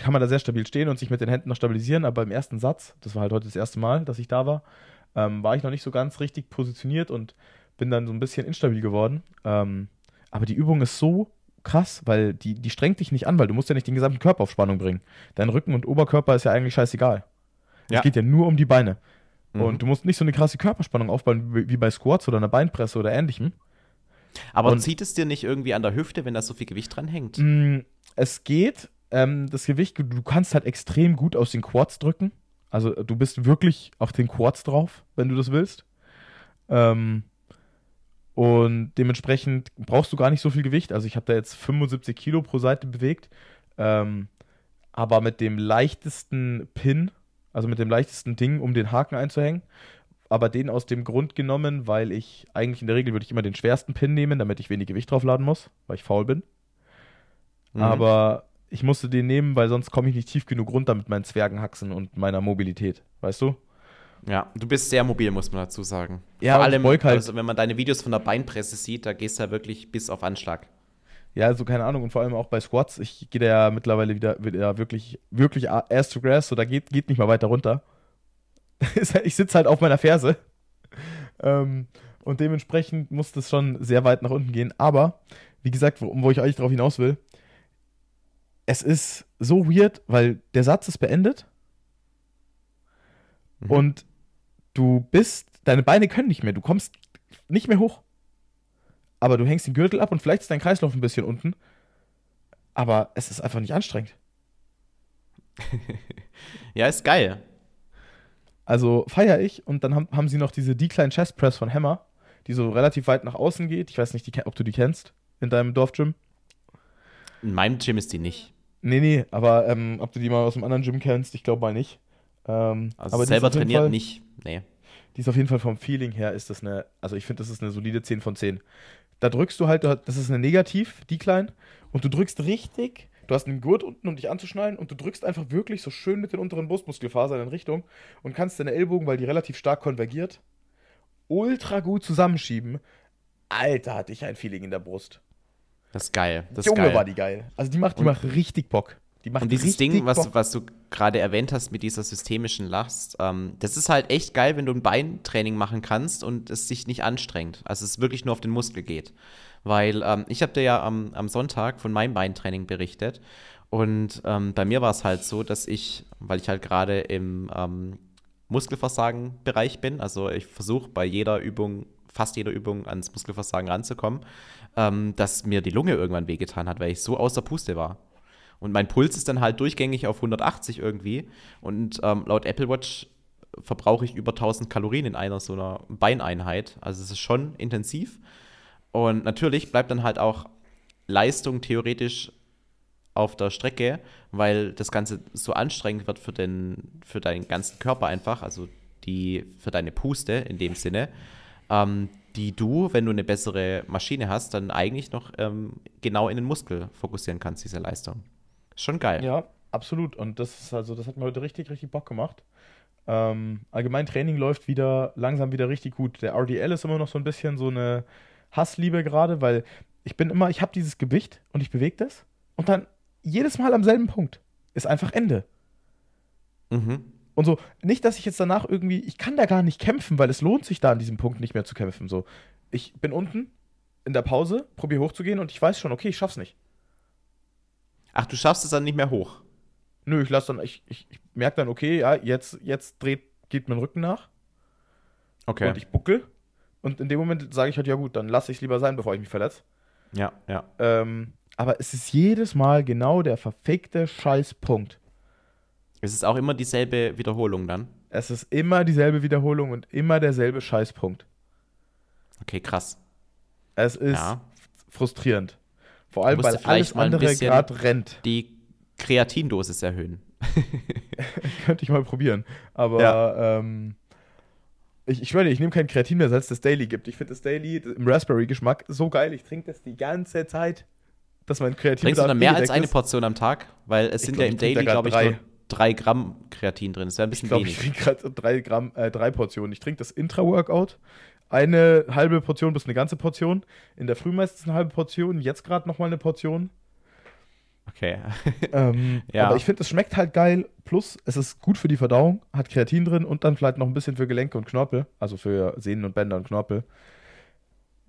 kann man da sehr stabil stehen und sich mit den Händen noch stabilisieren. Aber im ersten Satz, das war halt heute das erste Mal, dass ich da war, ähm, war ich noch nicht so ganz richtig positioniert und bin dann so ein bisschen instabil geworden. Ähm, aber die Übung ist so krass, weil die, die strengt dich nicht an, weil du musst ja nicht den gesamten Körper auf Spannung bringen. Dein Rücken und Oberkörper ist ja eigentlich scheißegal. Ja. Es geht ja nur um die Beine. Mhm. Und du musst nicht so eine krasse Körperspannung aufbauen wie bei Squats oder einer Beinpresse oder ähnlichem. Aber und- zieht es dir nicht irgendwie an der Hüfte, wenn da so viel Gewicht dran hängt? Mm, Es geht, ähm, das Gewicht, du kannst halt extrem gut aus den Quads drücken. Also du bist wirklich auf den Quads drauf, wenn du das willst. Ähm, und dementsprechend brauchst du gar nicht so viel Gewicht. Also ich habe da jetzt 75 Kilo pro Seite bewegt. Ähm, aber mit dem leichtesten Pin, also mit dem leichtesten Ding, um den Haken einzuhängen. Aber den aus dem Grund genommen, weil ich eigentlich in der Regel würde ich immer den schwersten Pin nehmen, damit ich wenig Gewicht draufladen muss, weil ich faul bin. Mhm. Aber ich musste den nehmen, weil sonst komme ich nicht tief genug runter mit meinen Zwergenhaxen und meiner Mobilität. Weißt du? Ja, du bist sehr mobil, muss man dazu sagen. Ja, Vor allem, halt- also wenn man deine Videos von der Beinpresse sieht, da gehst du ja wirklich bis auf Anschlag. Ja, also keine Ahnung. Und vor allem auch bei Squats. Ich gehe da ja mittlerweile wieder, wieder wirklich, wirklich ass to grass. So, da geht, geht nicht mal weiter runter. Halt- ich sitze halt auf meiner Ferse. Ähm, und dementsprechend muss das schon sehr weit nach unten gehen. Aber, wie gesagt, wo, wo ich eigentlich drauf hinaus will, es ist so weird, weil der Satz ist beendet Mhm. und du bist, deine Beine können nicht mehr, du kommst nicht mehr hoch. Aber du hängst den Gürtel ab und vielleicht ist dein Kreislauf ein bisschen unten. Aber es ist einfach nicht anstrengend. Ja, ist geil. Also feiere ich und dann haben, haben sie noch diese Decline Chest Press von Hammer, die so relativ weit nach außen geht. Ich weiß nicht, die, ob du die kennst in deinem Dorfgym. In meinem Gym ist die nicht. Nee, nee, aber ähm, ob du die mal aus einem anderen Gym kennst, ich glaube mal nicht. Ähm, Also aber selber trainiert nicht. Nee. Die ist auf jeden Fall vom Feeling her, ist das eine, also ich finde, das ist eine solide 10 von 10. Da drückst du halt, das ist eine Negativ, Decline, und du drückst richtig, du hast einen Gurt unten, um dich anzuschnallen, und du drückst einfach wirklich so schön mit den unteren Brustmuskelfasern in Richtung und kannst deine Ellbogen, weil die relativ stark konvergiert, ultra gut zusammenschieben. Alter, hatte ich ein Feeling in der Brust. Das ist geil. Das Junge, geil. war die geil. Also die macht, die Und- macht richtig Bock. Die macht Und dieses Ding, was, Bock. was du gerade erwähnt hast mit dieser systemischen Last, ähm, das ist halt echt geil, wenn du ein Beintraining machen kannst und es sich nicht anstrengt. Also es wirklich nur auf den Muskel geht. Weil ähm, ich habe dir ja am, am Sonntag von meinem Beintraining berichtet. Und ähm, bei mir war es halt so, dass ich, weil ich halt gerade im ähm, Muskelversagen-Bereich bin, also ich versuche bei jeder Übung, fast jeder Übung ans Muskelversagen ranzukommen, ähm, dass mir die Lunge irgendwann wehgetan hat, weil ich so außer Puste war. Und mein Puls ist dann halt durchgängig auf 180 irgendwie. Und ähm, laut Apple Watch verbrauche ich über 1000 Kalorien in einer so einer Beineinheit. Also es ist schon intensiv. Und natürlich bleibt dann halt auch Leistung theoretisch auf der Strecke, weil das Ganze so anstrengend wird für, den, für deinen ganzen Körper einfach, also die, für deine Puste in dem Sinne, ähm, die du, wenn du eine bessere Maschine hast, dann eigentlich noch ähm, genau in den Muskel fokussieren kannst, diese Leistung. Schon geil. Ja, absolut. Und das ist also, das hat mir heute richtig, richtig Bock gemacht. Ähm, allgemein Training läuft wieder langsam wieder richtig gut. Der RDL ist immer noch so ein bisschen so eine Hassliebe gerade, weil ich bin immer, ich habe dieses Gewicht und ich bewege das und dann jedes Mal am selben Punkt ist einfach Ende. Mhm. Und so, nicht, dass ich jetzt danach irgendwie, ich kann da gar nicht kämpfen, weil es lohnt sich da an diesem Punkt nicht mehr zu kämpfen. So, ich bin unten in der Pause, probiere hochzugehen und ich weiß schon, okay, ich schaff's nicht. Ach, du schaffst es dann nicht mehr hoch. Nö, ich lasse dann, ich, ich, ich merke dann, okay, ja, jetzt, jetzt dreht, geht mein Rücken nach Okay. und ich buckel. Und in dem Moment sage ich halt, ja gut, dann lasse ich es lieber sein, bevor ich mich verletze. ja, ja. Ähm, aber es ist jedes Mal genau der verfickte Scheißpunkt. Es ist auch immer dieselbe Wiederholung dann. Es ist immer dieselbe Wiederholung und immer derselbe Scheißpunkt. Okay, krass. Es ist Ja. frustrierend. Vor allem, weil alles andere gerade rennt. Die Kreatindosis erhöhen. Könnte ich mal probieren. Aber Ja. ähm, ich, ich schwöre ich nehme kein Kreatin mehr, seit es das Daily gibt. Ich finde das Daily im Raspberry-Geschmack so geil. Ich trinke das die ganze Zeit, dass mein Kreatin Trinkst du dann mehr als abgedeckt eine. Portion am Tag? Weil es Ich sind glaub, ja im ich Daily, da glaube ich, drei. nur drei Gramm Kreatin drin. Das wäre ein bisschen Ich glaube, ich wenig. trinke gerade drei Gramm, äh, drei Portionen. Ich trinke das Intra-Workout. Eine halbe Portion bis eine ganze Portion. In der Früh meistens eine halbe Portion. Jetzt gerade nochmal eine Portion. Okay. Ähm, Ja. Aber ich finde, es schmeckt halt geil. Plus, es ist gut für die Verdauung, hat Kreatin drin und dann vielleicht noch ein bisschen für Gelenke und Knorpel. Also für Sehnen und Bänder und Knorpel.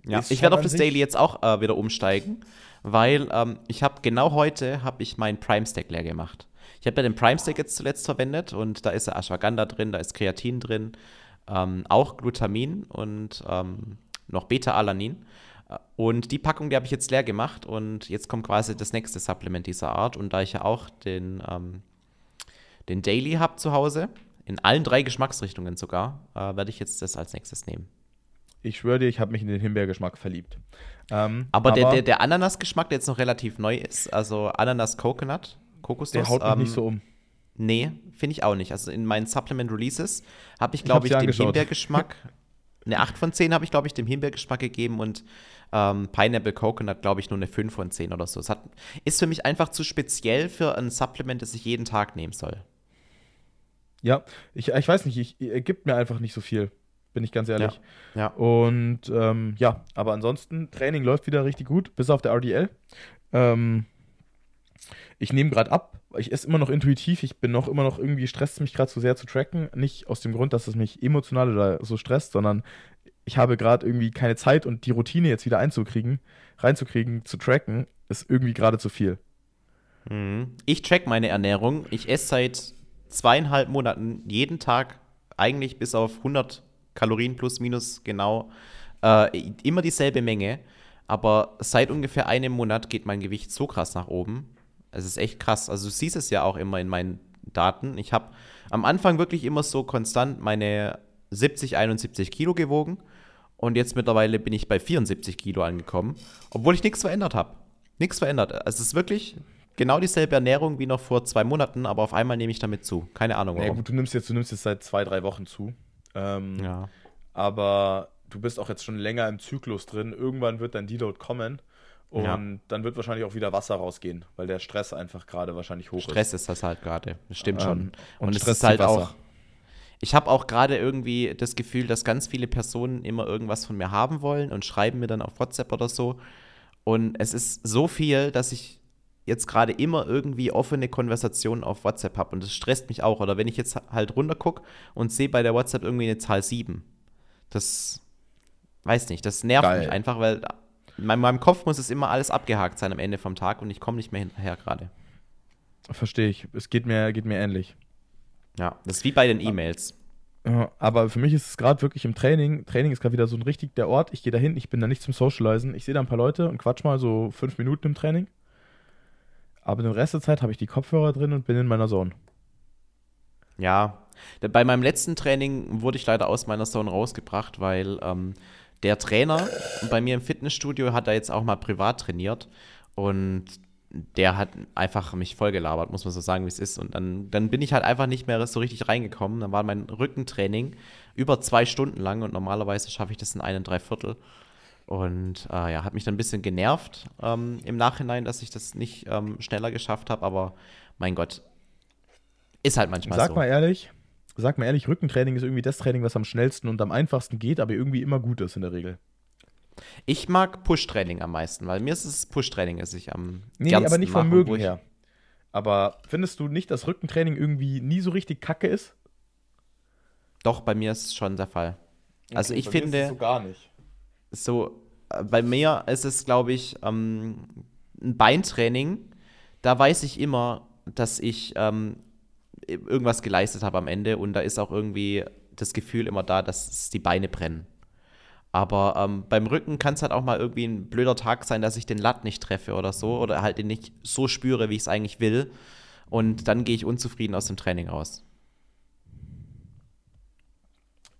Ja, Ist ich werde auf das Daily jetzt auch äh, wieder umsteigen, weil ähm, ich habe genau heute habe ich meinen Prime Stack leer gemacht. Ich habe ja den Prime Stack jetzt zuletzt verwendet und da ist ja Ashwagandha drin, da ist Kreatin drin, ähm, auch Glutamin und ähm, noch Beta-Alanin. Äh, Und die Packung, die habe ich jetzt leer gemacht und jetzt kommt quasi das nächste Supplement dieser Art. Und da ich ja auch den, ähm, den Daily habe zu Hause, in allen drei Geschmacksrichtungen sogar, äh, werde ich jetzt das als nächstes nehmen. Ich schwöre dir, ich habe mich in den Himbeergeschmack verliebt. Ähm, Aber, der, der, der Ananas-Geschmack, der jetzt noch relativ neu ist, also Ananas-Coconut, Kokosnuss. der haut mich ähm, nicht so um. Nee, finde ich auch nicht. Also in meinen Supplement-Releases habe ich, Ich glaube ich, sie dem. Himbeergeschmack, eine 8 von 10 habe ich, glaube ich, dem Himbeergeschmack gegeben und ähm, Pineapple Coconut, glaube ich, nur eine 5 von 10 oder so. Es hat, ist für mich einfach zu speziell für ein Supplement, das ich jeden Tag nehmen soll. Ja, ich, ich weiß nicht, ich, er gibt mir einfach nicht so viel, bin ich ganz ehrlich. Ja. Und ähm, ja, aber ansonsten, Training läuft wieder richtig gut, bis auf der RDL. Ähm, ich nehme gerade ab, ich esse immer noch intuitiv, ich bin noch immer noch irgendwie, stresst es mich gerade zu sehr zu tracken. Nicht aus dem Grund, dass es mich emotional oder so stresst, sondern ich habe gerade irgendwie keine Zeit und die Routine jetzt wieder einzukriegen, reinzukriegen, zu tracken, ist irgendwie gerade zu viel. Mhm. Ich track meine Ernährung. Ich esse seit zweieinhalb Monaten jeden Tag eigentlich bis auf 100 Kalorien plus minus genau äh, immer dieselbe Menge. Aber seit ungefähr einem Monat geht mein Gewicht so krass nach oben. Es ist echt krass. Also du siehst es ja auch immer in meinen Daten. Ich habe am Anfang wirklich immer so konstant meine 70, 71 Kilo gewogen und jetzt mittlerweile bin ich bei 74 Kilo angekommen, obwohl ich nichts verändert habe. Nichts verändert. Es ist wirklich genau dieselbe Ernährung wie noch vor zwei Monaten, aber auf einmal nehme ich damit zu. Keine Ahnung warum. Ja gut, du nimmst jetzt, du nimmst jetzt seit zwei, drei Wochen zu. Ähm, ja. Aber du bist auch jetzt schon länger im Zyklus drin. Irgendwann wird dein Deload kommen. Und ja. dann wird wahrscheinlich auch wieder Wasser rausgehen, weil der Stress einfach gerade wahrscheinlich hoch Stress ist. Stress ist das halt gerade. Das stimmt ähm, schon. Und, und es ist halt auch. Ich habe auch gerade irgendwie das Gefühl, dass ganz viele Personen immer irgendwas von mir haben wollen und schreiben mir dann auf WhatsApp oder so. Und es ist so viel, dass ich jetzt gerade immer irgendwie offene Konversationen auf WhatsApp habe. Und das stresst mich auch. Oder wenn ich jetzt halt runtergucke und sehe bei der WhatsApp irgendwie eine Zahl 7. Das weiß nicht, das nervt Geil. mich einfach, weil in meinem Kopf muss es immer alles abgehakt sein am Ende vom Tag und ich komme nicht mehr hinterher gerade. Verstehe ich. Es geht mir, geht mir ähnlich. Ja, das ist wie bei den E-Mails. aber für mich ist es gerade wirklich im Training. Training ist gerade wieder so ein richtig der Ort. Ich gehe da hin, ich bin da nicht zum Socializen. Ich sehe da ein paar Leute und quatsch mal so fünf Minuten im Training. Aber den Rest der Zeit habe ich die Kopfhörer drin und bin in meiner Zone. Ja, bei meinem letzten Training wurde ich leider aus meiner Zone rausgebracht, weil ähm, der Trainer bei mir im Fitnessstudio hat da jetzt auch mal privat trainiert und der hat einfach mich vollgelabert, muss man so sagen, wie es ist. Und dann, dann bin ich halt einfach nicht mehr so richtig reingekommen. Dann war mein Rückentraining über zwei Stunden lang und normalerweise schaffe ich das in einem Dreiviertel. Und äh, ja, hat mich dann ein bisschen genervt ähm, im Nachhinein, dass ich das nicht ähm, schneller geschafft habe. Aber mein Gott, ist halt manchmal Sag so. Sag mal ehrlich, sag mal ehrlich, Rückentraining ist irgendwie das Training, was am schnellsten und am einfachsten geht, aber irgendwie immer gut ist in der Regel. Ich mag Push-Training am meisten, weil mir ist es Push-Training, das ich am Nee, aber nicht vom Mögen her. Aber findest du nicht, dass Rückentraining irgendwie nie so richtig kacke ist? Doch, bei mir ist es schon der Fall. Okay, also ich finde. so gar nicht. So, äh, bei mir ist es, glaube ich, ähm, ein Beintraining. Da weiß ich immer, dass ich ähm, irgendwas geleistet habe am Ende und da ist auch irgendwie das Gefühl immer da, dass die Beine brennen. Aber ähm, beim Rücken kann es halt auch mal irgendwie ein blöder Tag sein, dass ich den Latt nicht treffe oder so oder halt den nicht so spüre, wie ich es eigentlich will. Und dann gehe ich unzufrieden aus dem Training raus.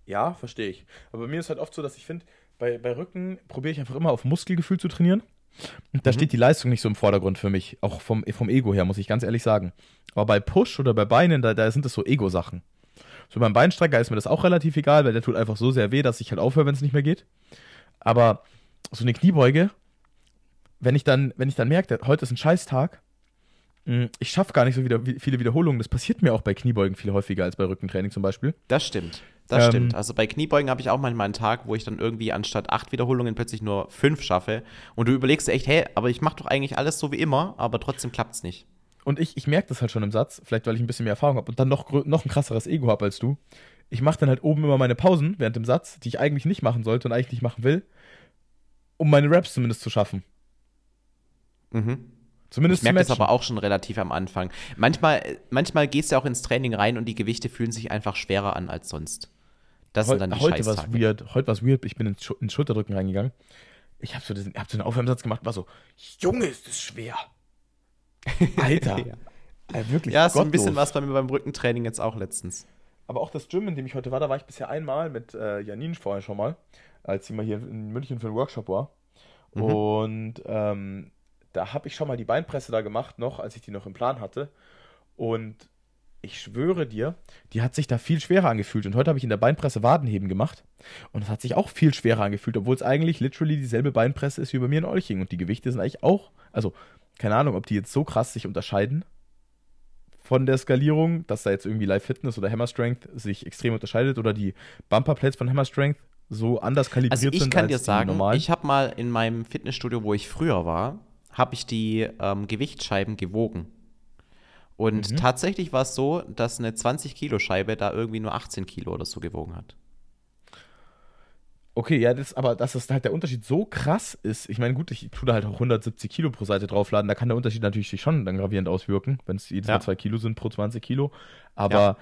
Ja, verstehe ich. Aber bei mir ist halt oft so, dass ich finde, bei, bei Rücken probiere ich einfach immer auf Muskelgefühl zu trainieren. Da mhm. steht die Leistung nicht so im Vordergrund für mich. Auch vom, vom Ego her, muss ich ganz ehrlich sagen. Aber bei Push oder bei Beinen, da, da sind das so Ego-Sachen. So beim Beinstrecker ist mir das auch relativ egal, weil der tut einfach so sehr weh, dass ich halt aufhöre, wenn es nicht mehr geht. Aber so eine Kniebeuge, wenn ich dann, wenn ich dann merke, heute ist ein Scheißtag, hm, ich schaffe gar nicht so wieder, viele Wiederholungen. Das passiert mir auch bei Kniebeugen viel häufiger als bei Rückentraining zum Beispiel. Das stimmt. Das ähm, stimmt. Also bei Kniebeugen habe ich auch manchmal einen Tag, wo ich dann irgendwie anstatt acht Wiederholungen plötzlich nur fünf schaffe. Und du überlegst echt, hey, aber ich mache doch eigentlich alles so wie immer, aber trotzdem klappt es nicht. Und ich, ich merke das halt schon im Satz, vielleicht weil ich ein bisschen mehr Erfahrung habe und dann noch, noch ein krasseres Ego habe als du. Ich mache dann halt oben immer meine Pausen während dem Satz, die ich eigentlich nicht machen sollte und eigentlich nicht machen will, um meine Raps zumindest zu schaffen. Mhm. Zumindest ich merke das aber auch schon relativ am Anfang. Manchmal, manchmal gehst du auch ins Training rein und die Gewichte fühlen sich einfach schwerer an als sonst. Das Heu, sind dann die Heute war es weird. Heute war es weird. Ich bin ins, Sch ins Schulterdrücken reingegangen. Ich habe so, hab so einen Aufwärmsatz gemacht, war so, Junge, ist das schwer. Alter. ja. Also wirklich ja, ist so ein bisschen was bei mir beim Rückentraining jetzt auch letztens. Aber auch das Gym, in dem ich heute war, da war ich bisher einmal mit äh, Janine vorher schon mal, als sie mal hier in München für einen Workshop war. Mhm. Und ähm, da habe ich schon mal die Beinpresse da gemacht, noch, als ich die noch im Plan hatte. Und ich schwöre dir, die hat sich da viel schwerer angefühlt. Und heute habe ich in der Beinpresse Wadenheben gemacht. Und es hat sich auch viel schwerer angefühlt, obwohl es eigentlich literally dieselbe Beinpresse ist wie bei mir in Olching. Und die Gewichte sind eigentlich auch, also keine Ahnung, ob die jetzt so krass sich unterscheiden von der Skalierung, dass da jetzt irgendwie Live Fitness oder Hammer Strength sich extrem unterscheidet oder die Bumper Plates von Hammer Strength so anders kalibriert also ich sind kann dir sagen, ich habe mal in meinem Fitnessstudio, wo ich früher war, habe ich die ähm, Gewichtsscheiben gewogen. Und mhm. tatsächlich war es so, dass eine 20 Kilo Scheibe da irgendwie nur 18 Kilo oder so gewogen hat. Okay, ja, das, aber dass das halt der Unterschied so krass ist. Ich meine, gut, ich tue da halt auch 170 Kilo pro Seite draufladen. Da kann der Unterschied natürlich sich schon dann gravierend auswirken, wenn es jedes ja. Mal 2 Kilo sind pro 20 Kilo. Aber ja.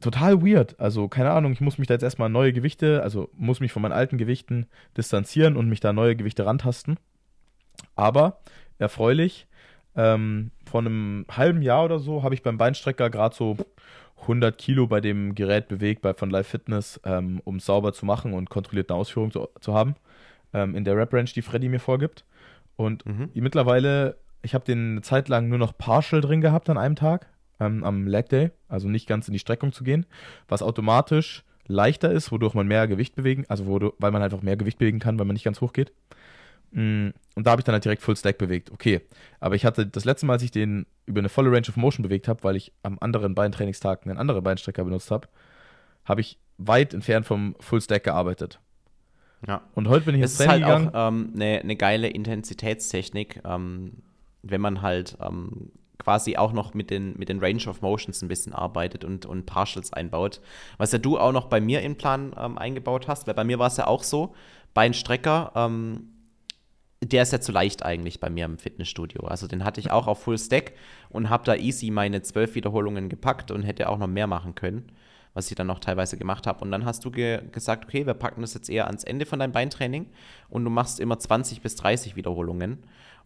total weird. Also, keine Ahnung, ich muss mich da jetzt erstmal neue Gewichte, also muss mich von meinen alten Gewichten distanzieren und mich da neue Gewichte rantasten. Aber erfreulich, Ähm, vor einem halben Jahr oder so habe ich beim Beinstrecker gerade so 100 Kilo bei dem Gerät bewegt, bei von Life Fitness, ähm, um sauber zu machen und kontrollierte Ausführung zu, zu haben. Ähm, in der Rap-Range, die Freddy mir vorgibt. Und Mhm. mittlerweile, ich habe den eine Zeit lang nur noch partial drin gehabt an einem Tag, ähm, am Leg Day, also nicht ganz in die Streckung zu gehen, was automatisch leichter ist, wodurch man mehr Gewicht bewegen, also wodurch, weil man einfach mehr Gewicht bewegen kann, weil man nicht ganz hoch geht. Mm, Und da habe ich dann halt direkt Full Stack bewegt. Okay, aber ich hatte das letzte Mal, als ich den über eine volle Range of Motion bewegt habe, weil ich am anderen Beintrainingstag einen anderen Beinstrecker benutzt habe, habe ich weit entfernt vom Full Stack gearbeitet. Ja. Und heute bin ich Es ins ist Training halt gegangen. auch ähm, eine, eine geile Intensitätstechnik, ähm, wenn man halt ähm, quasi auch noch mit den, mit den Range of Motions ein bisschen arbeitet und, und Partials einbaut. Was ja du auch noch bei mir im Plan ähm, eingebaut hast, weil bei mir war es ja auch so, Beinstrecker, ähm, der ist ja zu leicht eigentlich bei mir im Fitnessstudio. Also den hatte ich auch auf Full Stack und habe da easy meine zwölf Wiederholungen gepackt und hätte auch noch mehr machen können, was ich dann noch teilweise gemacht habe. Und dann hast du ge gesagt, okay, wir packen das jetzt eher ans Ende von deinem Beintraining und du machst immer 20 bis 30 Wiederholungen.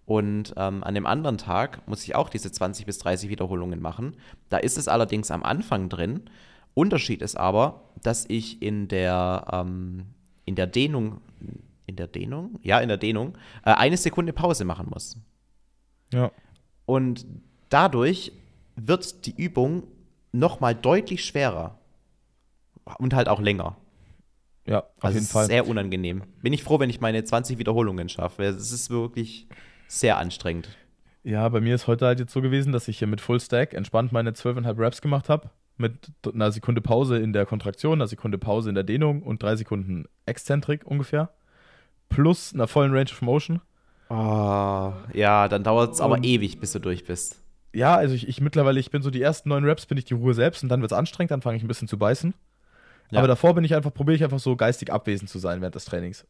Und ähm, an dem anderen Tag muss ich auch diese 20 bis 30 Wiederholungen machen. Da ist es allerdings am Anfang drin. Unterschied ist aber, dass ich in der, ähm, in der Dehnung, in der Dehnung? Ja, in der Dehnung, äh, eine Sekunde Pause machen muss. Ja. Und dadurch wird die Übung nochmal deutlich schwerer. Und halt auch länger. Ja, auf Also jeden Fall. ist sehr unangenehm. Bin ich froh, wenn ich meine 20 Wiederholungen schaffe. Es ist wirklich sehr anstrengend. Ja, bei mir ist heute halt jetzt so gewesen, dass ich hier mit Full Stack entspannt meine 12,5 Reps gemacht habe. Mit einer Sekunde Pause in der Kontraktion, einer Sekunde Pause in der Dehnung und drei Sekunden Exzentrik ungefähr. Plus einer vollen Range of Motion. Oh, ja, dann dauert es aber ewig, bis du durch bist. Ja, also ich, ich mittlerweile, ich bin so die ersten neun Reps, bin ich die Ruhe selbst und dann wird es anstrengend, dann fange ich ein bisschen zu beißen. Ja. Aber davor bin ich einfach, probiere ich einfach so geistig abwesend zu sein während des Trainings.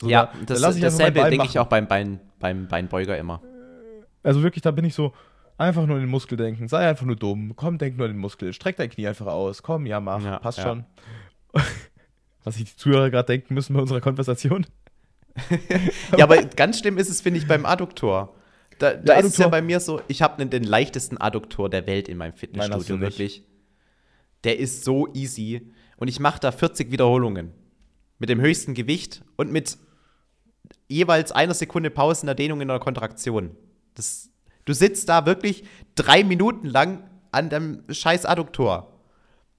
So, ja, da- das, da ich dasselbe denke ich auch beim, Bein, beim Beinbeuger immer. Also wirklich, da bin ich so, einfach nur an den Muskel denken, sei einfach nur dumm, komm, denk nur an den Muskel, streck dein Knie einfach aus, komm, ja, mach, Ja, passt ja. schon. Was sich die Zuhörer gerade denken müssen bei unserer Konversation. Ja, aber ganz schlimm ist es, finde ich, beim Adduktor. Da, da ist es ja bei mir so, ich habe den leichtesten Adduktor der Welt in meinem Fitnessstudio, nicht. wirklich. Der ist so easy. Und ich mache da 40 Wiederholungen. Mit dem höchsten Gewicht und mit jeweils einer Sekunde Pause in der Dehnung in der Kontraktion. Das, du sitzt da wirklich drei Minuten lang an dem scheiß Adduktor.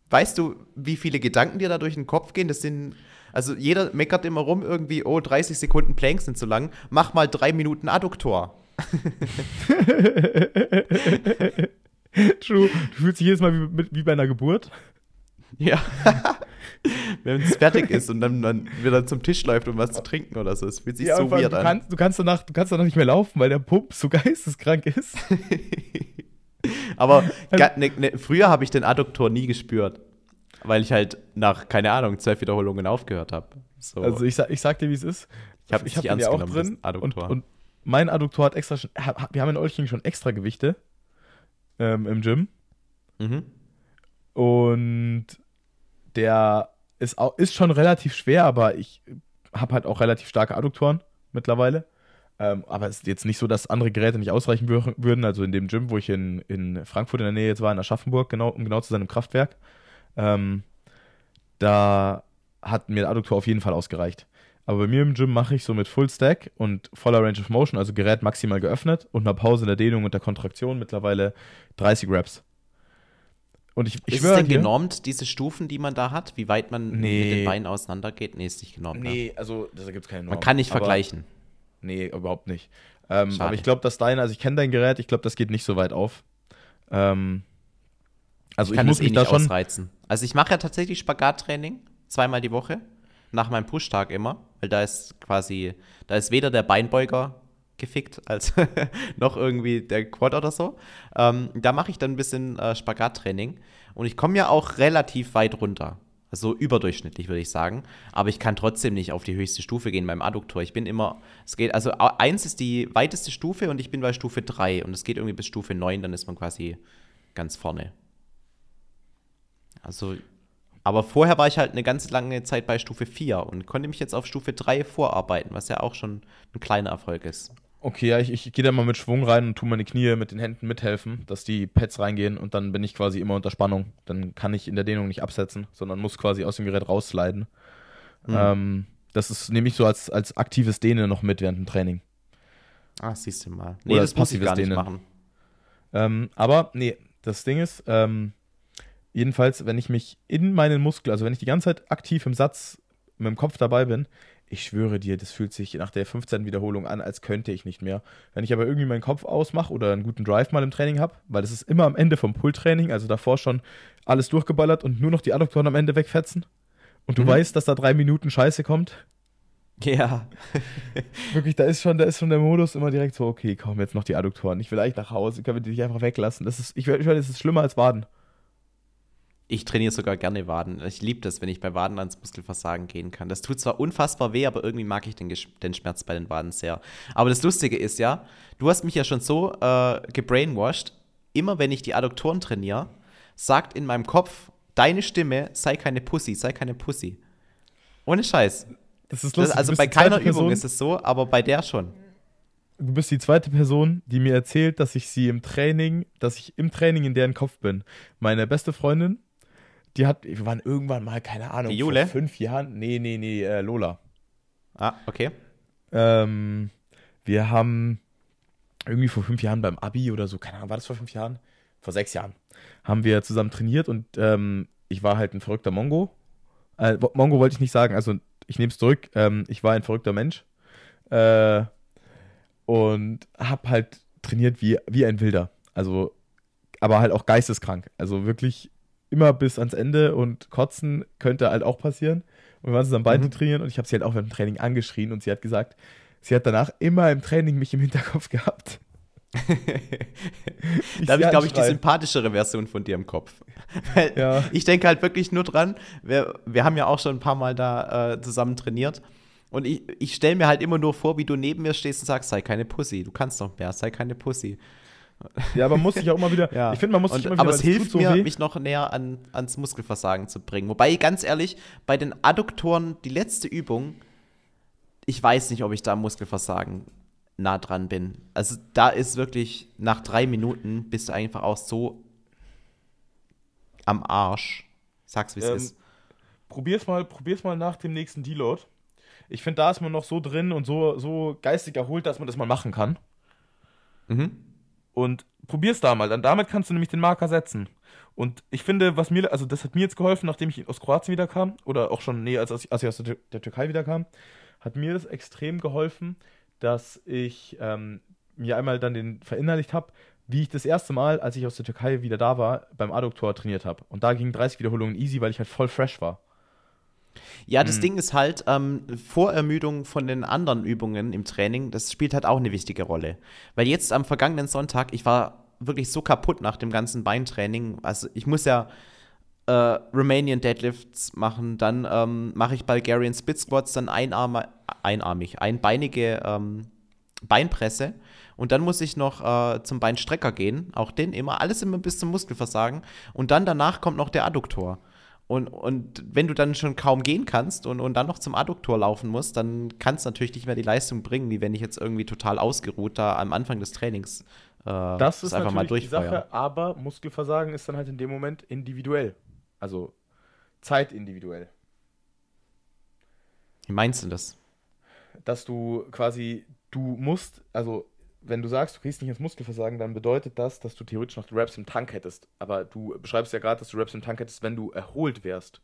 Weißt du, wie viele Gedanken dir da durch den Kopf gehen? Das sind, also jeder meckert immer rum irgendwie, oh, 30 Sekunden Planks sind zu lang. Mach mal drei Minuten Adduktor. True. Du fühlst dich jedes Mal wie, wie bei einer Geburt. Ja. Wenn es fertig ist und dann, dann wieder zum Tisch läuft, um was zu trinken oder so. Es fühlt sich Ja, so weird du, an. kannst, du, kannst danach, du kannst danach nicht mehr laufen, weil der Pump so geisteskrank ist. Aber ga, ne, ne, früher habe ich den Adduktor nie gespürt. Weil ich halt nach, keine Ahnung, zwölf Wiederholungen aufgehört habe. So. Also ich, sag- ich sag dir, wie es ist. Ich hab ich hab den ja auch drin. Und, und mein Adduktor hat extra schon, wir haben in Olching schon extra Gewichte ähm, im Gym. mhm. Und der ist, auch, ist schon relativ schwer, aber ich habe halt auch relativ starke Adduktoren mittlerweile. Ähm, aber es ist jetzt nicht so, dass andere Geräte nicht ausreichen wür würden. Also in dem Gym, wo ich in, in Frankfurt in der Nähe jetzt war, in Aschaffenburg, genau, um genau zu sein, im Kraftwerk, ähm, da hat mir der Adduktor auf jeden Fall ausgereicht. Aber bei mir im Gym mache ich so mit Full Stack und voller Range of Motion, also Gerät maximal geöffnet und einer Pause in der Dehnung und der Kontraktion mittlerweile 30 Reps. Und ich, ich ist es denn dir, genormt, diese Stufen, die man da hat? Wie weit man Nee. mit den Beinen auseinander geht? Nee, ist nicht genormt. Ne? Nee, also da gibt es keine Norm. Man kann nicht vergleichen. Nee, überhaupt nicht. Ähm, aber ich glaube, dass dein, also ich kenne dein Gerät, ich glaube, das geht nicht so weit auf. Ähm, also Ich ich, muss das eh mich da nicht schon. ausreizen. Also ich mache ja tatsächlich Spagattraining zweimal die Woche. Nach meinem Pushtag immer. Weil da ist quasi, da ist weder der Beinbeuger gefickt als noch irgendwie der Quad oder so. Ähm, da mache ich dann ein bisschen äh, Spagattraining. Und ich komme ja auch relativ weit runter. Also überdurchschnittlich, würde ich sagen. Aber ich kann trotzdem nicht auf die höchste Stufe gehen beim Adduktor. Ich bin immer, es geht, also eins ist die weiteste Stufe und ich bin bei Stufe 3 und es geht irgendwie bis Stufe 9, dann ist man quasi ganz vorne. Also, aber vorher war ich halt eine ganz lange Zeit bei Stufe 4 und konnte mich jetzt auf Stufe 3 vorarbeiten, was ja auch schon ein kleiner Erfolg ist. Okay, ja, ich, ich gehe da mal mit Schwung rein und tue meine Knie mit den Händen mithelfen, dass die Pads reingehen und dann bin ich quasi immer unter Spannung. Dann kann ich in der Dehnung nicht absetzen, sondern muss quasi aus dem Gerät raussliden. Mhm. Ähm, das ist nehme ich so als, als aktives Dehnen noch mit während dem Training. Ah, siehst du mal. Nee, Oder das muss ich gar nicht machen. Ähm, aber, nee, das Ding ist, ähm, jedenfalls, wenn ich mich in meinen Muskeln, also wenn ich die ganze Zeit aktiv im Satz mit dem Kopf dabei bin, ich schwöre dir, das fühlt sich nach der 15. Wiederholung an, als könnte ich nicht mehr. Wenn ich aber irgendwie meinen Kopf ausmache oder einen guten Drive mal im Training habe, weil das ist immer am Ende vom Pull-Training, also davor schon alles durchgeballert und nur noch die Adduktoren am Ende wegfetzen und du mhm. weißt, dass da drei Minuten Scheiße kommt. Ja. Wirklich, da ist schon, da ist schon der Modus immer direkt so, okay, komm, jetzt noch die Adduktoren. Ich will eigentlich nach Hause, können wir die einfach weglassen. Das ist, ich, ich das ist schlimmer als Waden. Ich trainiere sogar gerne Waden. Ich liebe das, wenn ich bei Waden ans Muskelversagen gehen kann. Das tut zwar unfassbar weh, aber irgendwie mag ich den, den Schmerz bei den Waden sehr. Aber das Lustige ist ja, du hast mich ja schon so äh, gebrainwashed, immer wenn ich die Adduktoren trainiere, sagt in meinem Kopf deine Stimme, sei keine Pussy, sei keine Pussy. Ohne Scheiß. Das ist lustig. Das, also bei keiner Übung ist es so, aber bei der schon. Du bist die zweite Person, die mir erzählt, dass ich sie im Training, dass ich im Training in deren Kopf bin. Meine beste Freundin, die hat, wir waren irgendwann mal, keine Ahnung, die Jule? vor fünf Jahren. Nee, nee, nee, äh, Lola. Ah, okay. Ähm, wir haben irgendwie vor fünf Jahren beim Abi oder so, keine Ahnung, war das vor fünf Jahren? Vor sechs Jahren. Haben wir zusammen trainiert und ähm, ich war halt ein verrückter Mongo. Äh, Mongo wollte ich nicht sagen, also ich nehme es zurück. Ähm, ich war ein verrückter Mensch. Äh, und habe halt trainiert wie, wie ein Wilder. Also, aber halt auch geisteskrank. Also wirklich immer bis ans Ende und kotzen könnte halt auch passieren. Und wir waren zusammen beide mhm. trainieren und ich habe sie halt auch während dem Training angeschrien und sie hat gesagt, sie hat danach immer im Training mich im Hinterkopf gehabt. da habe ich, glaube ich, die sympathischere Version von dir im Kopf. ja. Ich denke halt wirklich nur dran, wir, wir haben ja auch schon ein paar Mal da äh, zusammen trainiert. Und ich, ich stelle mir halt immer nur vor, wie du neben mir stehst und sagst, sei keine Pussy, du kannst doch mehr, sei keine Pussy. Ja, aber muss ich auch immer wieder. ja. Ich finde, man muss sich immer wieder. Aber es hilft mir, so mich noch näher an, ans Muskelversagen zu bringen. Wobei, ganz ehrlich, bei den Adduktoren, die letzte Übung, ich weiß nicht, ob ich da Muskelversagen nah dran bin. Also da ist wirklich, nach drei Minuten bist du einfach auch so am Arsch. Sag's, wie es ähm, ist. Probier's mal, probier's mal nach dem nächsten Deload. Ich finde, da ist man noch so drin und so, so geistig erholt, dass man das mal machen kann. Mhm. Und probier's da mal. Dann damit kannst du nämlich den Marker setzen. Und ich finde, was mir, also das hat mir jetzt geholfen, nachdem ich aus Kroatien wiederkam, oder auch schon, nee, als, als ich aus der, der Türkei wiederkam, hat mir das extrem geholfen, dass ich ähm, mir einmal dann den verinnerlicht habe, wie ich das erste Mal, als ich aus der Türkei wieder da war, beim Adduktor trainiert habe. Und da gingen 30 Wiederholungen easy, weil ich halt voll fresh war. Ja, das mhm. Ding ist halt, ähm, Vorermüdung von den anderen Übungen im Training, das spielt halt auch eine wichtige Rolle. Weil jetzt am vergangenen Sonntag, ich war wirklich so kaputt nach dem ganzen Beintraining. Also ich muss ja äh, Romanian Deadlifts machen, dann ähm, mache ich Bulgarian Split Squats, dann einarm einarmig, einbeinige ähm, Beinpresse. Und dann muss ich noch äh, zum Beinstrecker gehen, auch den immer, alles immer bis zum Muskelversagen. Und dann danach kommt noch der Adduktor. Und, und wenn du dann schon kaum gehen kannst und, und dann noch zum Adduktor laufen musst, dann kannst du natürlich nicht mehr die Leistung bringen, wie wenn ich jetzt irgendwie total ausgeruht da am Anfang des Trainings äh, das ist einfach mal durchfeuern. Die Sache, aber Muskelversagen ist dann halt in dem Moment individuell. Also zeitindividuell. Wie meinst du das? Dass du quasi, du musst, also wenn du sagst, du kriegst nicht ins Muskelversagen, dann bedeutet das, dass du theoretisch noch Raps im Tank hättest. Aber du beschreibst ja gerade, dass du Raps im Tank hättest, wenn du erholt wärst.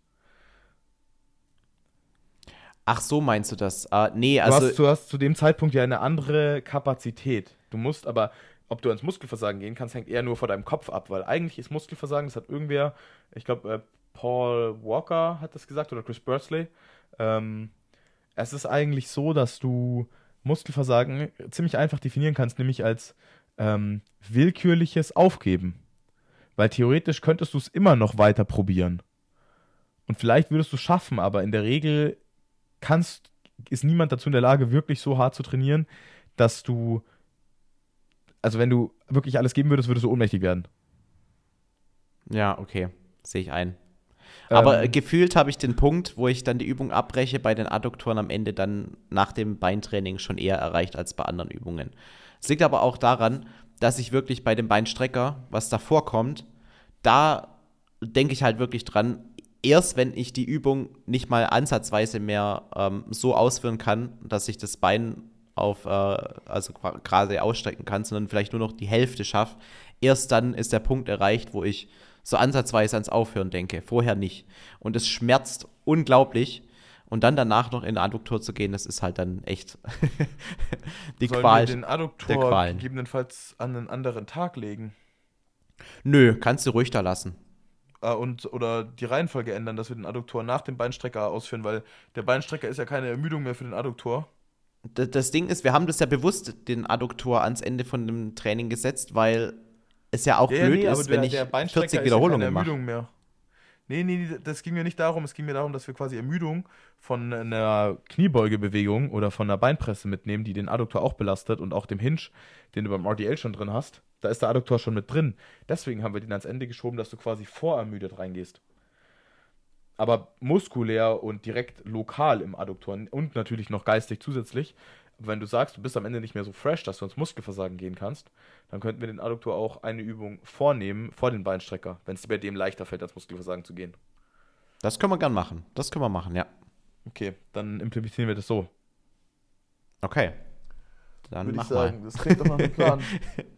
Ach so, meinst du das? Uh, nee, also. Du hast, du hast zu dem Zeitpunkt ja eine andere Kapazität. Du musst aber, ob du ins Muskelversagen gehen kannst, hängt eher nur vor deinem Kopf ab, weil eigentlich ist Muskelversagen, das hat irgendwer, ich glaube, äh, Paul Walker hat das gesagt oder Chris Bursley. Ähm, es ist eigentlich so, dass du Muskelversagen ziemlich einfach definieren kannst, nämlich als ähm, willkürliches Aufgeben. Weil theoretisch könntest du es immer noch weiter probieren. Und vielleicht würdest du es schaffen, aber in der Regel kannst, ist niemand dazu in der Lage, wirklich so hart zu trainieren, dass du, also wenn du wirklich alles geben würdest, würdest du ohnmächtig werden. Ja, okay. Sehe ich ein. Aber Ähm, gefühlt habe ich den Punkt, wo ich dann die Übung abbreche, bei den Adduktoren am Ende dann nach dem Beintraining schon eher erreicht als bei anderen Übungen. Es liegt aber auch daran, dass ich wirklich bei dem Beinstrecker, was davor kommt, da denke ich halt wirklich dran, erst wenn ich die Übung nicht mal ansatzweise mehr ähm, so ausführen kann, dass ich das Bein auf, äh, also gerade ausstrecken kann, sondern vielleicht nur noch die Hälfte schaffe, erst dann ist der Punkt erreicht, wo ich so ansatzweise ans Aufhören denke, vorher nicht. Und es schmerzt unglaublich. Und dann danach noch in den Adduktor zu gehen, das ist halt dann echt die sollen Qual. wir den der Adduktor Qualen. gegebenenfalls an einen anderen Tag legen? Nö, kannst du ruhig da lassen. Äh, und, oder die Reihenfolge ändern, dass wir den Adduktor nach dem Beinstrecker ausführen, weil der Beinstrecker ist ja keine Ermüdung mehr für den Adduktor. Das Ding ist, wir haben das ja bewusst den Adduktor ans Ende von dem Training gesetzt, weil es ja auch blöd ist, wenn ich 40 Wiederholungen mache. Ermüdung mehr. Nee, nee, nee, das ging mir nicht darum. Es ging mir darum, dass wir quasi Ermüdung von einer Kniebeugebewegung oder von einer Beinpresse mitnehmen, die den Adduktor auch belastet und auch dem Hinge, den du beim RDL schon drin hast. Da ist der Adduktor schon mit drin. Deswegen haben wir den ans Ende geschoben, dass du quasi vorermüdet reingehst. Aber muskulär und direkt lokal im Adduktor und natürlich noch geistig zusätzlich. Wenn du sagst, du bist am Ende nicht mehr so fresh, dass du ins Muskelversagen gehen kannst, dann könnten wir den Adduktor auch eine Übung vornehmen vor den Beinstrecker, wenn es dir bei dem leichter fällt, ans Muskelversagen zu gehen. Das können wir gern machen. Das können wir machen, ja. Okay, dann implementieren wir das so. Okay. Dann Würde mach ich sagen. Das klingt doch nach einem Plan. mal.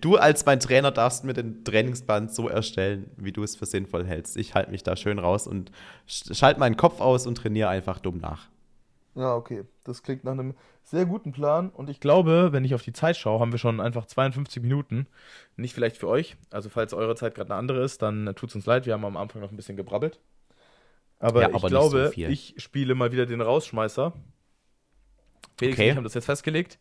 Du als mein Trainer darfst mir den Trainingsplan so erstellen, wie du es für sinnvoll hältst. Ich halte mich da schön raus und sch- schalte meinen Kopf aus und trainiere einfach dumm nach. Ja, okay. Das klingt nach einem sehr guten Plan. Und ich glaube, wenn ich auf die Zeit schaue, haben wir schon einfach 52 Minuten. Nicht vielleicht für euch. Also, falls eure Zeit gerade eine andere ist, dann tut es uns leid. Wir haben am Anfang noch ein bisschen gebrabbelt. Aber Ja, ich aber so glaube, viel. ich spiele mal wieder den Rausschmeißer. Felix Okay. und ich haben das jetzt festgelegt.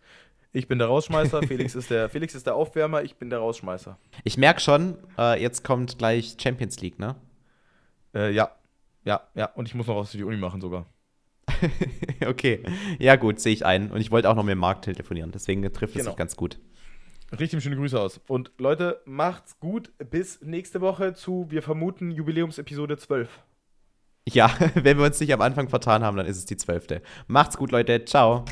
Ich bin der Rausschmeißer, Felix ist der, Felix ist der Aufwärmer, ich bin der Rausschmeißer. Ich merke schon, äh, jetzt kommt gleich Champions League, ne? Äh, ja, ja, ja. Und ich muss noch was für die Uni machen sogar. okay. Ja, gut, sehe ich ein. Und ich wollte auch noch mit Marc telefonieren, deswegen trifft es Genau. sich ganz gut. Richtig schöne Grüße aus. Und Leute, macht's gut. Bis nächste Woche zu, wir vermuten, Jubiläumsepisode 12. Ja, wenn wir uns nicht am Anfang vertan haben, dann ist es die zwölfte. Macht's gut, Leute. Ciao.